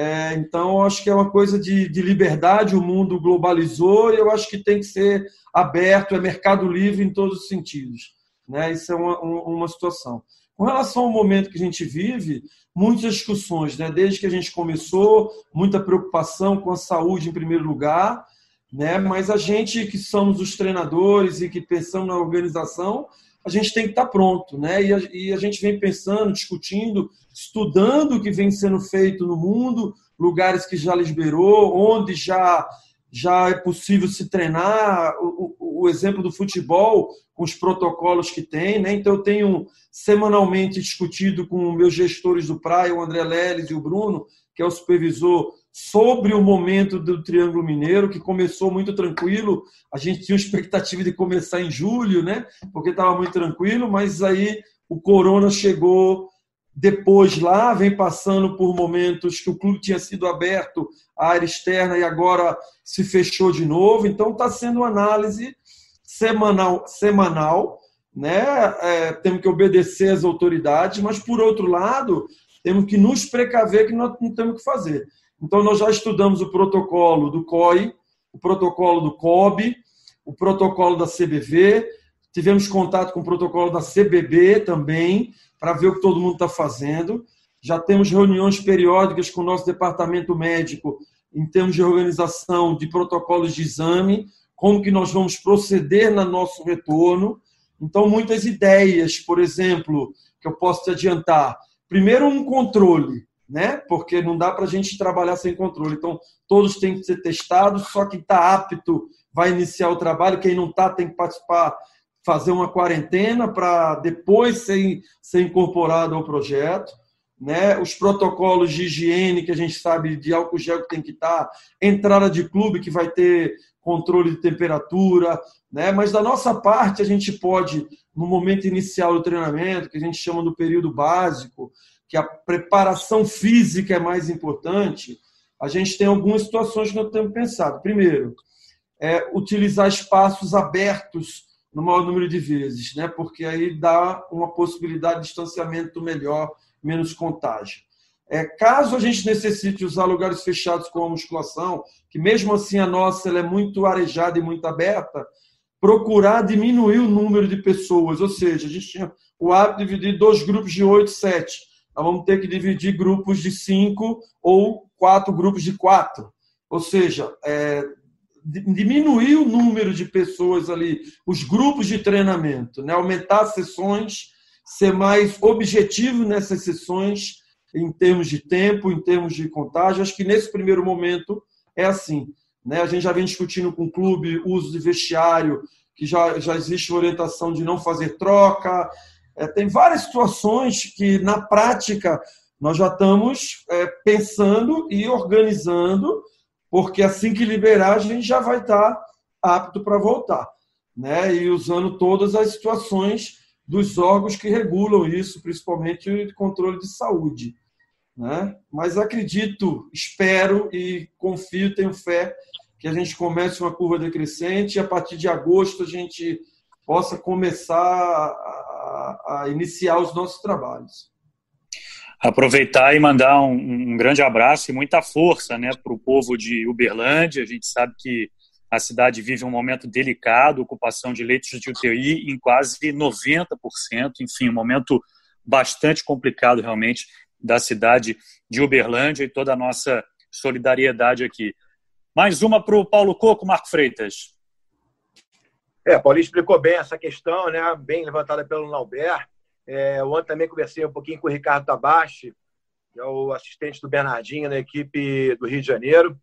É, então, acho que é uma coisa de, de, liberdade, o mundo globalizou e eu acho que tem que ser aberto, é mercado livre em todos os sentidos. Né? Isso é uma, uma situação. Com relação ao momento que a gente vive, muitas discussões, né? desde que a gente começou, muita preocupação com a saúde em primeiro lugar, né? mas a gente que somos os treinadores e que pensamos na organização, a gente tem que estar pronto, né? E a, e a gente vem pensando, discutindo, estudando o que vem sendo feito no mundo, lugares que já liberou, onde já já é possível se treinar, o, o, o, exemplo do futebol, com os protocolos que tem. Né? Então, eu tenho semanalmente discutido com meus gestores do Praia, o André Leles e o Bruno, que é o supervisor, sobre o momento do Triângulo Mineiro, que começou muito tranquilo. A gente tinha expectativa de começar em julho, né? porque estava muito tranquilo, mas aí o Corona chegou depois lá, vem passando por momentos que o clube tinha sido aberto à área externa e agora se fechou de novo. Então está sendo uma análise semanal, semanal né? É, temos que obedecer às autoridades, mas por outro lado, temos que nos precaver que nós não temos que fazer. Então, nós já estudamos o protocolo do COI, o protocolo do COB, o protocolo da CBV, tivemos contato com o protocolo da CBB também, para ver o que todo mundo está fazendo. Já temos reuniões periódicas com o nosso departamento médico em termos de organização de protocolos de exame, como que nós vamos proceder no nosso retorno. Então, muitas ideias, por exemplo, que eu posso te adiantar. Primeiro, um controle, né? Porque não dá para a gente trabalhar sem controle. Então, todos têm que ser testados, só quem está apto vai iniciar o trabalho, quem não está tem que participar, fazer uma quarentena para depois ser, ser incorporado ao projeto. Né? Os protocolos de higiene que a gente sabe de álcool gel que tem que estar, tá, entrada de clube que vai ter controle de temperatura, né? Mas da nossa parte a gente pode no momento inicial do treinamento, que a gente chama do período básico, que a preparação física é mais importante, a gente tem algumas situações que nós temos pensado. Primeiro, é utilizar espaços abertos no maior número de vezes, né? porque aí dá uma possibilidade de distanciamento melhor, menos contágio. É, caso a gente necessite usar lugares fechados com a musculação, que mesmo assim a nossa ela é muito arejada e muito aberta, procurar diminuir o número de pessoas, ou seja, a gente tinha o hábito de dividir dois grupos de oito, sete nós vamos ter que dividir grupos de cinco ou quatro grupos de quatro. Ou seja, é, diminuir o número de pessoas ali, os grupos de treinamento, né? aumentar as sessões, ser mais objetivo nessas sessões em termos de tempo, em termos de contágio. Acho que nesse primeiro momento é assim. Né? A gente já vem discutindo com o clube uso de vestiário, que já, já existe orientação de não fazer troca, é, tem várias situações que, na prática, nós já estamos é, pensando e organizando, porque assim que liberar, a gente já vai estar apto para voltar. Né? E usando todas as situações dos órgãos que regulam isso, principalmente o controle de saúde. Né? Mas acredito, espero e confio, tenho fé que a gente comece uma curva decrescente e a partir de agosto a gente possa começar a iniciar os nossos trabalhos. Aproveitar e mandar um, um grande abraço e muita força né, para o povo de Uberlândia. A gente sabe que a cidade vive um momento delicado, ocupação de leitos de UTI em quase 90%, enfim, um momento bastante complicado realmente da cidade de Uberlândia e toda a nossa solidariedade aqui. Mais uma para o Paulo Coco, Marco Freitas. É, Paulinho explicou bem essa questão, né? bem levantada pelo Nauber. É, ontem também conversei um pouquinho com o Ricardo Tabachi, que é o assistente do Bernardinho na equipe do Rio de Janeiro,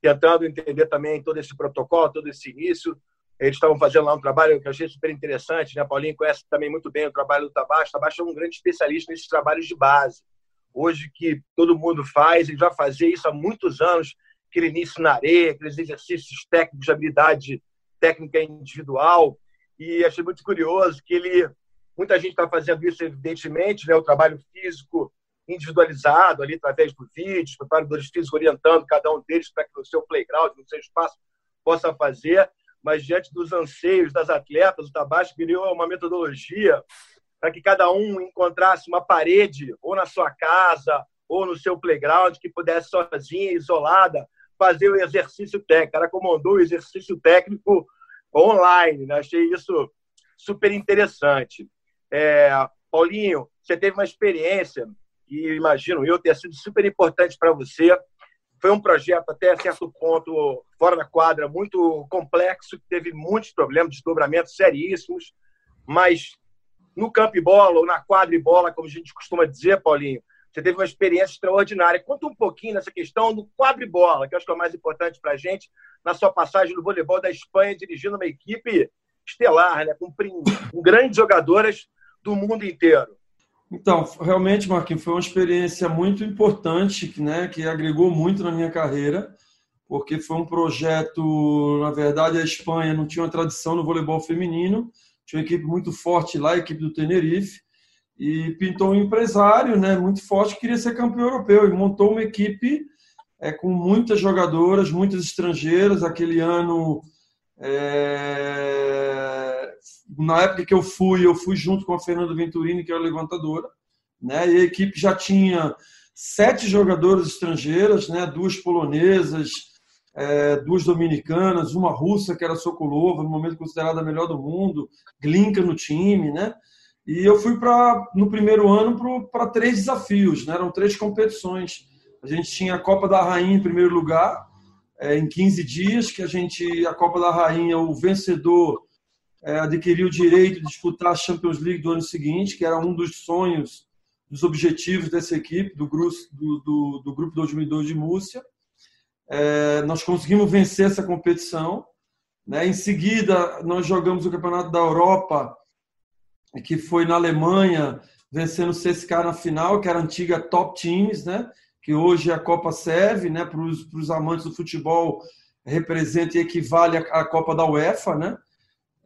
tentando entender também todo esse protocolo, todo esse início. Eles estavam fazendo lá um trabalho que eu achei super interessante, né? Paulinho conhece também muito bem o trabalho do Tabachi. O Tabachi é um grande especialista nesses trabalhos de base. Hoje que todo mundo faz, ele já fazia isso há muitos anos, aquele início na areia, aqueles exercícios técnicos de habilidade técnica individual. E achei muito curioso que ele, muita gente está fazendo isso, evidentemente, né, o trabalho físico individualizado ali através do vídeo, preparadores físicos orientando cada um deles para que no seu playground, no seu espaço, possa fazer. Mas diante dos anseios das atletas, o Tabasco criou uma metodologia para que cada um encontrasse uma parede, ou na sua casa, ou no seu playground, que pudesse sozinha, isolada, fazer o exercício técnico. Ela comandou o exercício técnico online. Né? Achei isso super interessante. É, Paulinho, você teve uma experiência e imagino eu ter sido super importante para você. Foi um projeto até certo ponto fora da quadra muito complexo, que teve muitos problemas, desdobramentos seríssimos, mas no campo e bola ou na quadra e bola, como a gente costuma dizer, Paulinho. Você teve uma experiência extraordinária. Conta um pouquinho nessa questão do quadribola, que eu acho que é o mais importante para a gente, na sua passagem no voleibol da Espanha, dirigindo uma equipe estelar, né? com, com grandes jogadoras do mundo inteiro. Então, realmente, Marquinhos, foi uma experiência muito importante, né, que agregou muito na minha carreira, porque foi um projeto, na verdade, a Espanha não tinha uma tradição no voleibol feminino, tinha uma equipe muito forte lá, a equipe do Tenerife, e pintou um empresário né, muito forte que queria ser campeão europeu e montou uma equipe é, com muitas jogadoras, muitas estrangeiras. Aquele ano, é... na época que eu fui, eu fui junto com a Fernanda Venturini, que era levantadora, né, e a equipe já tinha sete jogadoras estrangeiras, né, duas polonesas, é, duas dominicanas, uma russa, que era Sokolova, no momento considerada a melhor do mundo, Glinka no time, né? E eu fui para no primeiro ano para três desafios, né? eram três competições. A gente tinha a Copa da Rainha em primeiro lugar, é, em 15 dias, que a gente, a Copa da Rainha, o vencedor é, adquiriu o direito de disputar a Champions League do ano seguinte, que era um dos sonhos, dos objetivos dessa equipe, do, grupo, do, do, do grupo 2002 de Múrcia. É, nós conseguimos vencer essa competição. Né? Em seguida, nós jogamos o Campeonato da Europa que foi na Alemanha, vencendo o CSKA na final, que era antiga Top Teams, né? que hoje é a Copa Serve, né? para os amantes do futebol, representa e equivale à Copa da UEFA, né?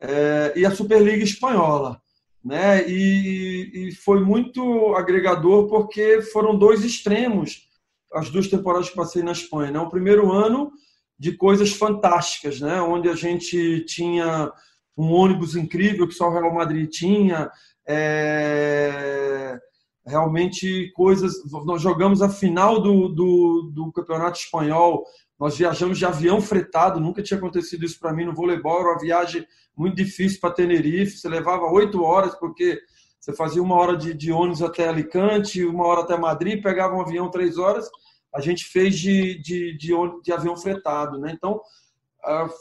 É, e a Superliga Espanhola. Né? E, e, foi muito agregador porque foram dois extremos as duas temporadas que passei na Espanha. Né? O primeiro ano de coisas fantásticas, né? onde a gente tinha um ônibus incrível que só o Real Madrid tinha. É, realmente coisas. Nós jogamos a final do, do, do, campeonato espanhol. Nós viajamos de avião fretado, nunca tinha acontecido isso para mim no voleibol. Era uma viagem muito difícil para Tenerife. Você levava oito horas, porque você fazia uma hora de, de, ônibus até Alicante, uma hora até Madrid, pegava um avião três horas. A gente fez de, de, de, de avião fretado. Né? Então,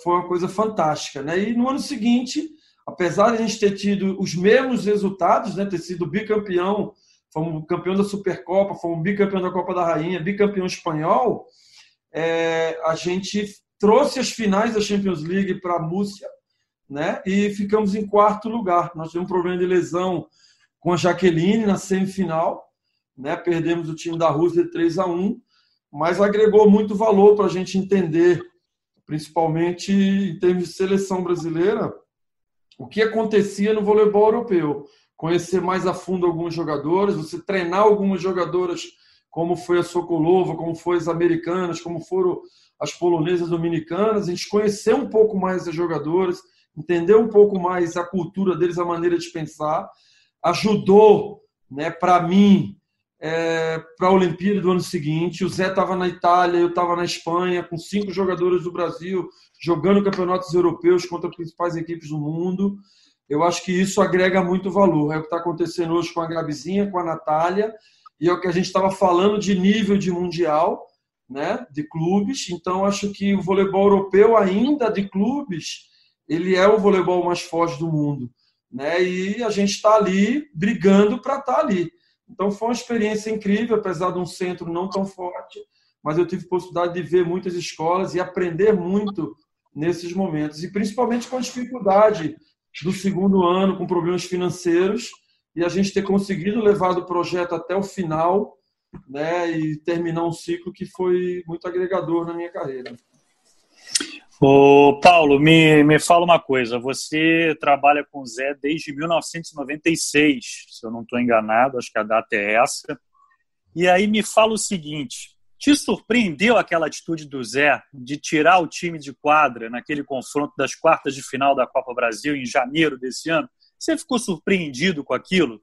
foi uma coisa fantástica. Né? E no ano seguinte, apesar de a gente ter tido os mesmos resultados, né? ter sido bicampeão, fomos campeão da Supercopa, fomos bicampeão da Copa da Rainha, bicampeão espanhol, é, a gente trouxe as finais da Champions League para a Múrcia né? e ficamos em quarto lugar. Nós tivemos um problema de lesão com a Jaqueline na semifinal, né? perdemos o time da Rússia de 3 a 1, mas agregou muito valor para a gente entender principalmente em termos de seleção brasileira, o que acontecia no voleibol europeu. Conhecer mais a fundo alguns jogadores, você treinar algumas jogadoras, como foi a Sokolova, como foi as americanas, como foram as polonesas dominicanas, a gente conhecer um pouco mais as jogadoras, entender um pouco mais a cultura deles, a maneira de pensar, ajudou, né, para mim, é, para a Olimpíada do ano seguinte. O Zé estava na Itália, eu estava na Espanha, com cinco jogadores do Brasil, jogando campeonatos europeus contra as principais equipes do mundo. Eu acho que isso agrega muito valor. É o que está acontecendo hoje com a Gabizinha, com a Natália, e é o que a gente estava falando de nível de mundial, né, de clubes. Então, acho que o voleibol europeu, ainda de clubes, ele é o voleibol mais forte do mundo. Né? E a gente está ali brigando para estar tá ali. Então foi uma experiência incrível, apesar de um centro não tão forte, mas eu tive possibilidade de ver muitas escolas e aprender muito nesses momentos, e principalmente com a dificuldade do segundo ano, com problemas financeiros, e a gente ter conseguido levar o projeto até o final né, e terminar um ciclo que foi muito agregador na minha carreira. Ô, Paulo, me, me fala uma coisa. Você trabalha com o Zé desde 1996, se eu não estou enganado, acho que a data é essa. E aí me fala o seguinte: te surpreendeu aquela atitude do Zé de tirar o time de quadra naquele confronto das quartas de final da Copa Brasil em janeiro desse ano? Você ficou surpreendido com aquilo?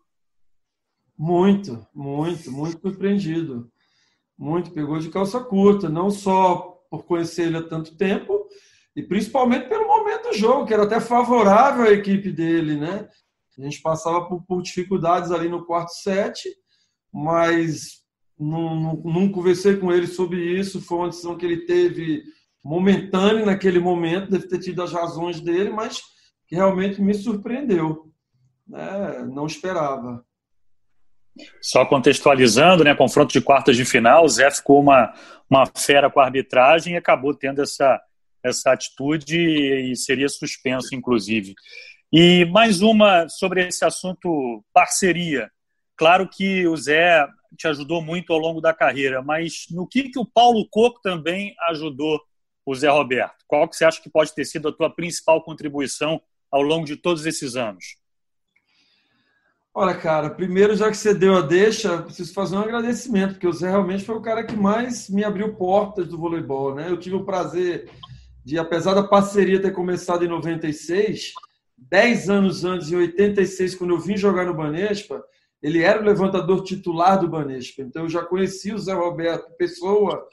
Muito, muito, muito surpreendido. Muito, pegou de calça curta, não só por conhecer ele há tanto tempo e principalmente pelo momento do jogo, que era até favorável à equipe dele, né? A gente passava por, por dificuldades ali no quarto set, mas não, não, não, conversei com ele sobre isso. Foi uma decisão que ele teve momentânea naquele momento, deve ter tido as razões dele, mas que realmente me surpreendeu. né, não esperava. Só contextualizando, né, confronto de quartas de final, o Zé ficou uma, uma fera com a arbitragem e acabou tendo essa, essa atitude e seria suspenso, inclusive. E mais uma sobre esse assunto parceria. Claro que o Zé te ajudou muito ao longo da carreira, mas no que, que o Paulo Coco também ajudou o Zé Roberto? Qual que você acha que pode ter sido a tua principal contribuição ao longo de todos esses anos? Olha, cara, primeiro, já que você deu a deixa, preciso fazer um agradecimento, porque o Zé realmente foi o cara que mais me abriu portas do voleibol, né? Eu tive o prazer de, apesar da parceria ter começado em 96, 10 anos antes, em 86, quando eu vim jogar no Banespa, ele era o levantador titular do Banespa. Então eu já conhecia o Zé Roberto Pessoa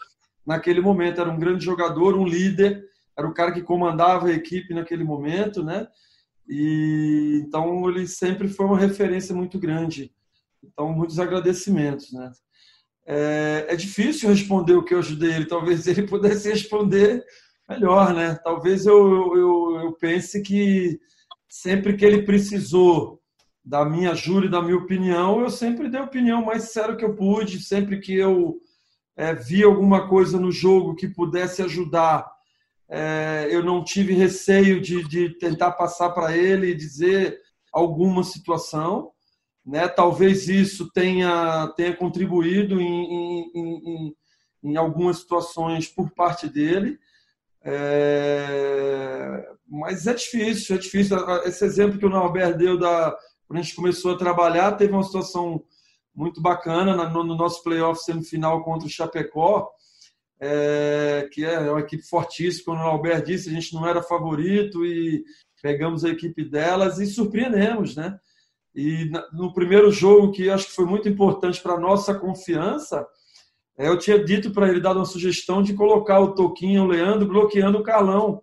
naquele momento, era um grande jogador, um líder, era o cara que comandava a equipe naquele momento, né? E então ele sempre foi uma referência muito grande. Então muitos agradecimentos, né? É, é difícil responder o que eu ajudei ele. Talvez ele pudesse responder melhor, né? Talvez eu, eu, eu pense que sempre que ele precisou da minha ajuda e da minha opinião, eu sempre dei a opinião mais séria que eu pude. Sempre que eu é, vi alguma coisa no jogo que pudesse ajudar é, eu não tive receio de, de tentar passar para ele e dizer alguma situação. Né? Talvez isso tenha, tenha contribuído em, em, em, em algumas situações por parte dele. É, mas é difícil, é difícil. Esse exemplo que o Norberto deu da quando a gente começou a trabalhar, teve uma situação muito bacana no, no nosso playoff semifinal contra o Chapecó é, que é uma equipe fortíssima. O Albert disse, a gente não era favorito e pegamos a equipe delas e surpreendemos, né? E no primeiro jogo, que acho que foi muito importante para a nossa confiança, eu tinha dito para ele, dado uma sugestão de colocar o Toquinho, o Leandro, bloqueando o Carlão.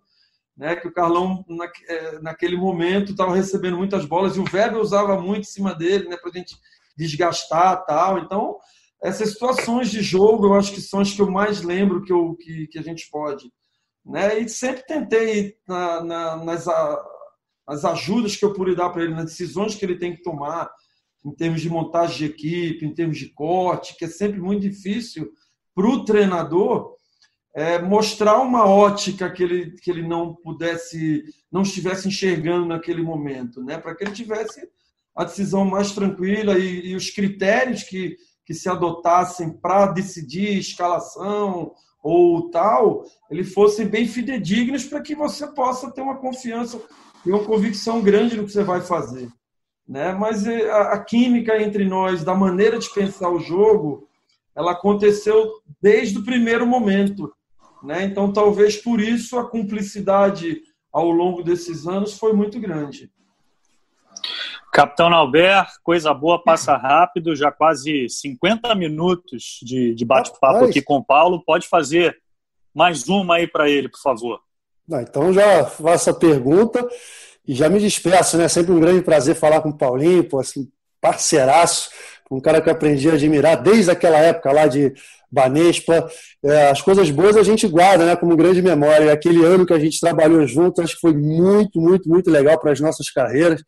Né, que o Carlão, na, é, naquele momento, estava recebendo muitas bolas e o Weber usava muito em cima dele né, para a gente desgastar tal. Então, essas situações de jogo eu acho que são as que eu mais lembro que, eu, que, que a gente pode. Né? E sempre tentei, na, na, nas, a, nas ajudas que eu pude dar para ele, nas decisões que ele tem que tomar, em termos de montagem de equipe, em termos de corte, que é sempre muito difícil para o treinador é, mostrar uma ótica que ele, que ele não pudesse, não estivesse enxergando naquele momento, né? para que ele tivesse a decisão mais tranquila e, e os critérios que, que se adotassem para decidir escalação ou tal, eles fossem bem fidedignos para que você possa ter uma confiança e uma convicção grande no que você vai fazer. Né? Mas eh, a, a química entre nós, da maneira de pensar o jogo, ela aconteceu desde o primeiro momento. Né? Então, talvez por isso a cumplicidade ao longo desses anos foi muito grande. Capitão Albert, coisa boa, passa rápido, já quase 50 minutos de, de bate-papo aqui com o Paulo. Pode fazer mais uma aí para ele, por favor. Não, então já faço a pergunta e já me despeço, né? Sempre um grande prazer falar com o Paulinho, pô, assim, parceiraço, um cara que eu aprendi a admirar desde aquela época lá de Banespa. É, as coisas boas a gente guarda, né? Como grande memória. Aquele ano que a gente trabalhou junto, acho que foi muito, muito, muito legal para as nossas carreiras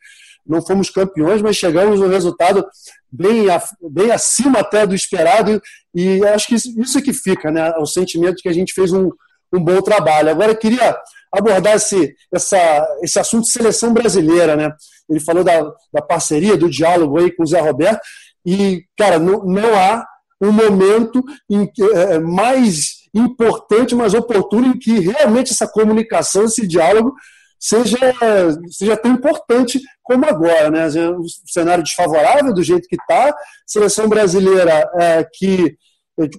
não fomos campeões, mas chegamos no resultado bem, bem acima até do esperado, e acho que isso é que fica, né? O sentimento de que a gente fez um, um bom trabalho. Agora, eu queria abordar esse, essa, esse assunto de seleção brasileira, né? Ele falou da, da parceria, do diálogo aí com o Zé Roberto, e, cara, não, não há um momento em, é, é, mais importante, mais oportuno em que realmente essa comunicação, esse diálogo seja, seja tão importante como agora. Né? O cenário desfavorável do jeito que está, seleção brasileira é, que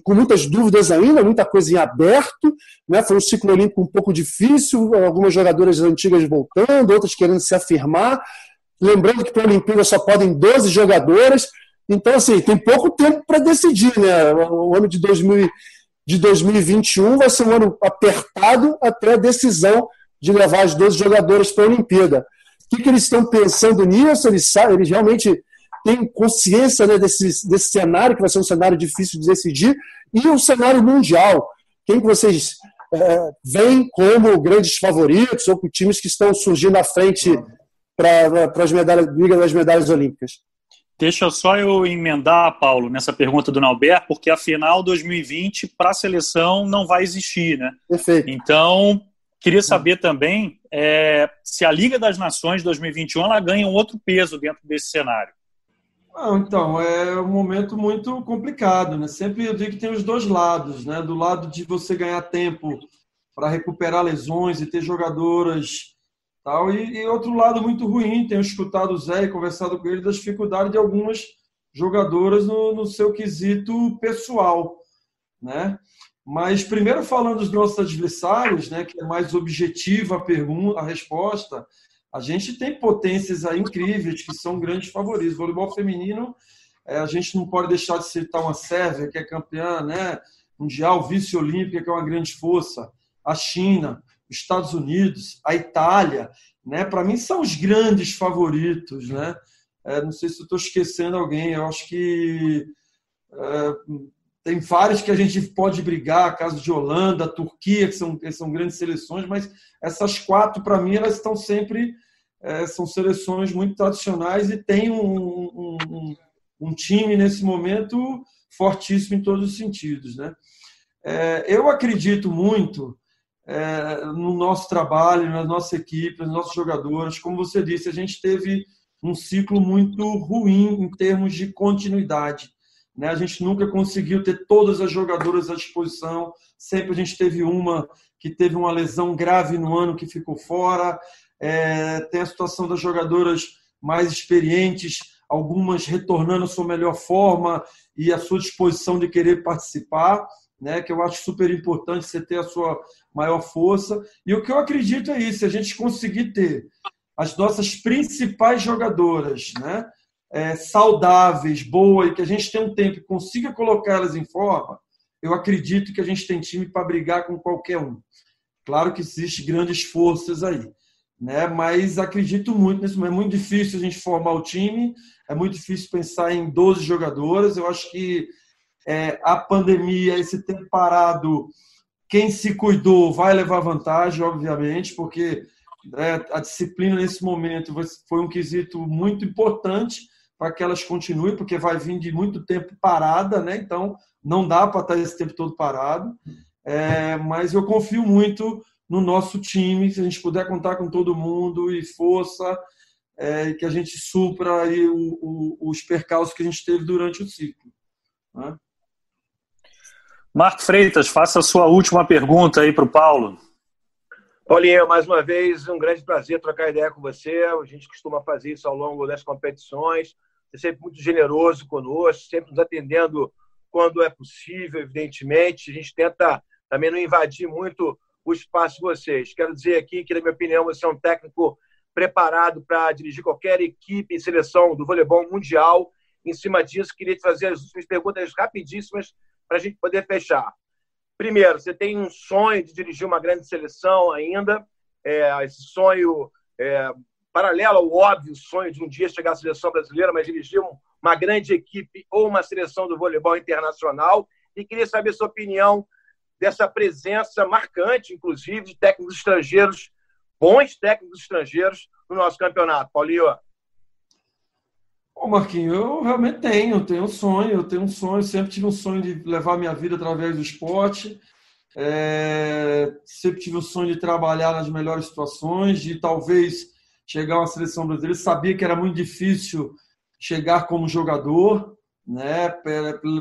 com muitas dúvidas ainda, muita coisa em aberto, né? foi um ciclo olímpico um pouco difícil, algumas jogadoras antigas voltando, outras querendo se afirmar, lembrando que para a Olimpíada só podem 12 jogadoras, então assim, tem pouco tempo para decidir, né? o ano de, 2000, de 2021 vai ser um ano apertado até a decisão de levar as 12 jogadores para a Olimpíada. O que, que eles estão pensando nisso? Eles, eles realmente têm consciência né, desse, desse cenário, que vai ser um cenário difícil de decidir, e o um cenário mundial. Quem que vocês é, veem como grandes favoritos ou com times que estão surgindo à frente para as medalhas, Liga das Medalhas Olímpicas. Deixa só eu emendar, Paulo, nessa pergunta do Nauber, porque a final 2020 para a seleção não vai existir, né? Perfeito. Então, queria saber também é, se a Liga das Nações 2021 ela ganha um outro peso dentro desse cenário. Não, então, é um momento muito complicado, né? Sempre eu digo que tem os dois lados, né? Do lado de você ganhar tempo para recuperar lesões e ter jogadoras Tal. E, e, outro lado muito ruim, tenho escutado o Zé e conversado com ele das dificuldades de algumas jogadoras no, no seu quesito pessoal, né? Mas primeiro falando dos nossos adversários, né, que é mais objetiva a pergunta, a resposta, a gente tem potências aí incríveis que são grandes favoritos. O voleibol feminino, é, a gente não pode deixar de citar uma Sérvia que é campeã, né, mundial, vice-olímpica que é uma grande força, a China, Estados Unidos, a Itália, né? Para mim são os grandes favoritos, né? É, não sei se estou esquecendo alguém. Eu acho que é, tem vários que a gente pode brigar, caso de Holanda, Turquia, que são, que são grandes seleções, mas essas quatro, para mim, elas estão sempre. É, são seleções muito tradicionais e tem um, um, um, time nesse momento fortíssimo em todos os sentidos. Né? É, eu acredito muito é, no nosso trabalho, na nossa equipe, nos nossos jogadores. Como você disse, a gente teve um ciclo muito ruim em termos de continuidade. Né? A gente nunca conseguiu ter todas as jogadoras à disposição. Sempre a gente teve uma que teve uma lesão grave no ano que ficou fora. É, tem a situação das jogadoras mais experientes, algumas retornando à sua melhor forma e à sua disposição de querer participar né, que eu acho super importante você ter a sua maior força. E o que eu acredito é isso: a gente conseguir ter as nossas principais jogadoras né, é, saudáveis, boas, e que a gente tenha um tempo e consiga colocá-las em forma, eu acredito que a gente tem time para brigar com qualquer um. Claro que existem grandes forças aí. Né? Mas acredito muito nisso. É muito difícil a gente formar o time, é muito difícil pensar em 12 jogadoras. Eu acho que é, a pandemia, esse tempo parado, quem se cuidou vai levar vantagem, obviamente, porque é, a disciplina nesse momento foi um quesito muito importante para que elas continuem, porque vai vir de muito tempo parada, né? Então não dá para estar esse tempo todo parado. É, mas eu confio muito no nosso time, se a gente puder contar com todo mundo e força, é, que a gente supra aí o, o, os percalços que a gente teve durante o ciclo. Né? Marco Freitas, faça a sua última pergunta aí para o Paulo. Paulinho, mais uma vez, um grande prazer trocar ideia com você. A gente costuma fazer isso ao longo das competições. É sempre muito generoso conosco, sempre nos atendendo quando é possível, evidentemente. A gente tenta também não invadir muito o espaço de vocês. Quero dizer aqui que, na minha opinião, você é um técnico preparado para dirigir qualquer equipe em seleção do voleibol mundial. Em cima disso, queria te fazer as últimas perguntas rapidíssimas para a gente poder fechar. Primeiro, você tem um sonho de dirigir uma grande seleção ainda, é, esse sonho é, paralelo ao óbvio sonho de um dia chegar à seleção brasileira, mas dirigir uma grande equipe ou uma seleção do voleibol internacional. E queria saber sua opinião dessa presença marcante, inclusive, de técnicos estrangeiros, bons técnicos estrangeiros no nosso campeonato. Paulinho. Bom, Marquinho, eu realmente tenho, tenho um sonho, eu tenho um sonho, sempre tive um sonho de levar minha vida através do esporte, é, sempre tive o sonho de trabalhar nas melhores situações, de talvez chegar uma seleção brasileira. Sabia que era muito difícil chegar como jogador, né,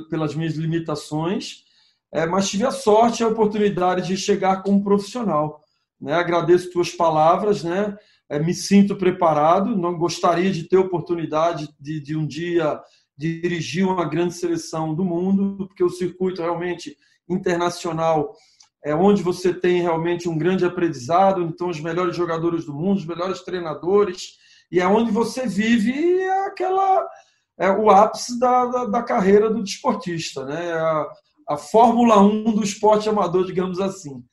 pelas minhas limitações, é, mas tive a sorte e a oportunidade de chegar como profissional. Né? Agradeço tuas palavras, né? é, me sinto preparado, não gostaria de ter oportunidade de, de um dia dirigir uma grande seleção do mundo, porque o circuito realmente internacional é onde você tem realmente um grande aprendizado, então os melhores jogadores do mundo, os melhores treinadores, e é onde você vive aquela é o ápice da, da, da carreira do desportista, né? A, a Fórmula 1 do esporte amador, digamos assim,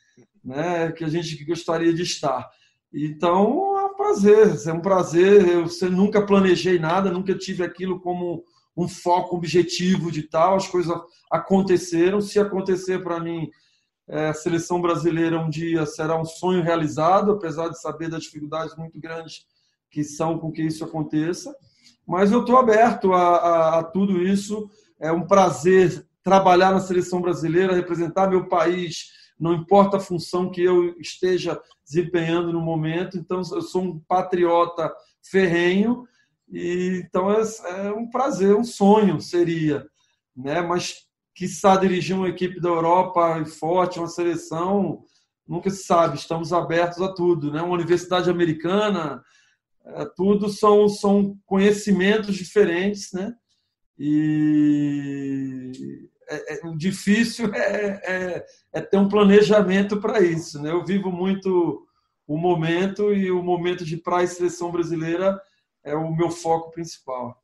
né? Que a gente gostaria de estar. Então, prazer, é um prazer. Eu nunca planejei nada, nunca tive aquilo como um foco objetivo de tal. As coisas aconteceram. Se acontecer para mim, é, a seleção brasileira um dia será um sonho realizado, apesar de saber das dificuldades muito grandes que são com que isso aconteça. Mas eu estou aberto a, a, a tudo isso. É um prazer trabalhar na seleção brasileira, representar meu país, não importa a função que eu esteja desempenhando no momento. Então, eu sou um patriota ferrenho e então é, é um prazer, um sonho seria, né? Mas quiçá dirigir uma equipe da Europa forte, uma seleção, nunca se sabe. Estamos abertos a tudo, né? Uma universidade americana, é, tudo são são conhecimentos diferentes, né? E é, é, o difícil é, é, é, ter um planejamento para isso. Né? Eu vivo muito o momento e o momento de praia e seleção brasileira é o meu foco principal.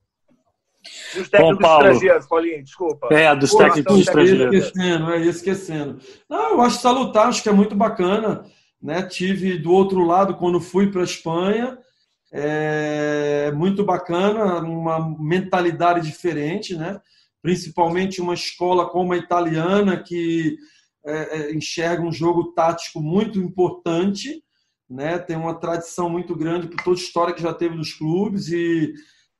Dos técnicos Bom, Paulo. estrangeiros, Paulinho, desculpa. É, dos Pô, técnicos estrangeiros. Esquecendo, é, esquecendo. Não, eu acho salutar, acho que é muito bacana. Né? Tive do outro lado, quando fui para a Espanha, é muito bacana, uma mentalidade diferente, né? principalmente uma escola como a italiana, que é, é enxerga um jogo tático muito importante né? Tem uma tradição muito grande por toda a história que já teve nos clubes e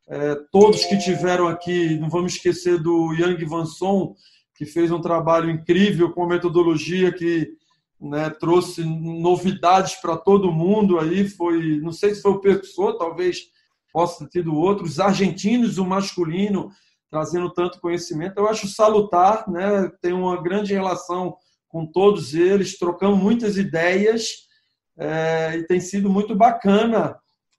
é, todos que tiveram aqui, não vamos esquecer do Yang Vanson, que fez um trabalho incrível com a metodologia que né, trouxe novidades para todo mundo aí, foi, não sei se foi o Percussor, talvez possa ter tido outros, argentinos, o masculino, trazendo tanto conhecimento. Eu acho salutar, né? Tem uma grande relação com todos eles, trocamos muitas ideias é, e tem sido muito bacana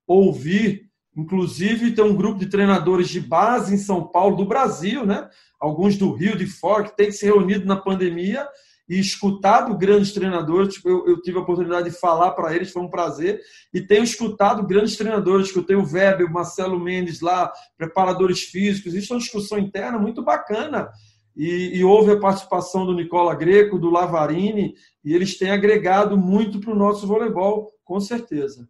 ouvir. Inclusive, tem um grupo de treinadores de base em São Paulo, do Brasil, né? alguns do Rio, de fora, que tem se reunido na pandemia e escutado grandes treinadores. Tipo, eu, eu, tive a oportunidade de falar para eles, foi um prazer. E tenho escutado grandes treinadores, escutei o Weber, o Marcelo Mendes lá, preparadores físicos. Isso é uma discussão interna muito bacana e, e, houve a participação do Nicola Greco, do Lavarini, e eles têm agregado muito para o nosso voleibol, com certeza.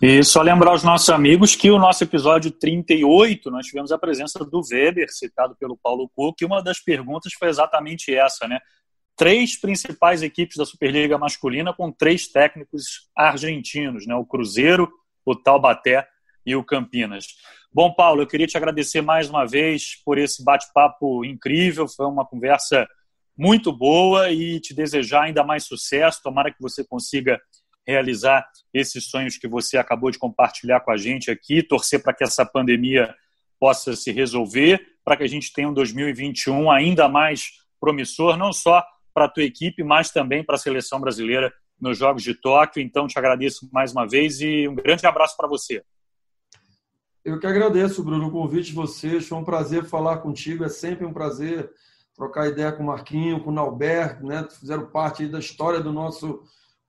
E só lembrar aos nossos amigos que o nosso episódio 38, nós tivemos a presença do Weber, citado pelo Paulo Cook, e uma das perguntas foi exatamente essa, né? Três principais equipes da Superliga masculina com três técnicos argentinos, né? O Cruzeiro, o Taubaté e o Campinas. Bom, Paulo, eu queria te agradecer mais uma vez por esse bate-papo incrível, foi uma conversa muito boa e te desejar ainda mais sucesso. Tomara que você consiga realizar esses sonhos que você acabou de compartilhar com a gente aqui, torcer para que essa pandemia possa se resolver, para que a gente tenha um 2021 ainda mais promissor, não só para a tua equipe, mas também para a seleção brasileira nos Jogos de Tóquio. Então, te agradeço mais uma vez e um grande abraço para você. Eu que agradeço, Bruno, o convite de vocês. Foi um prazer falar contigo. É sempre um prazer trocar ideia com o Marquinho, com o Nauber, né? Fizeram parte da história do nosso,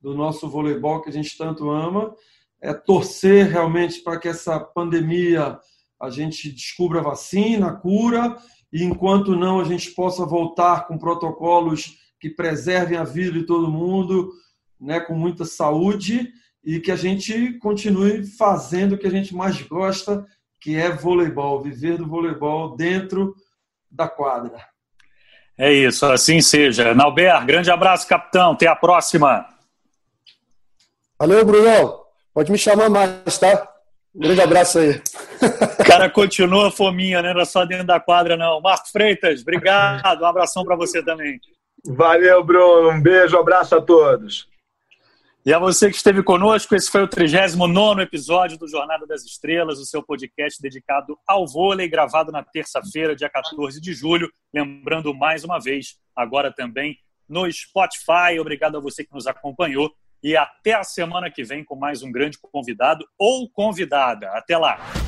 do nosso voleibol que a gente tanto ama. É torcer realmente para que essa pandemia a gente descubra a vacina, a cura, e enquanto não, a gente possa voltar com protocolos que preservem a vida de todo mundo, né, com muita saúde e que a gente continue fazendo o que a gente mais gosta, que é voleibol, viver do voleibol dentro da quadra. É isso, assim seja. Nauber, grande abraço, capitão. Até a próxima. Valeu, Brunão. Pode me chamar mais, tá? Um grande abraço aí. O cara continua fominha, né? Não é só dentro da quadra, não. Marco Freitas, obrigado. Um abração para você também. Valeu, Bruno. Um beijo, um abraço a todos. E a você que esteve conosco, esse foi o 39 episódio do Jornada das Estrelas, o seu podcast dedicado ao vôlei, gravado na terça-feira, dia 14 de julho. Lembrando mais uma vez, agora também no Spotify. Obrigado a você que nos acompanhou e até a semana que vem com mais um grande convidado ou convidada. Até lá!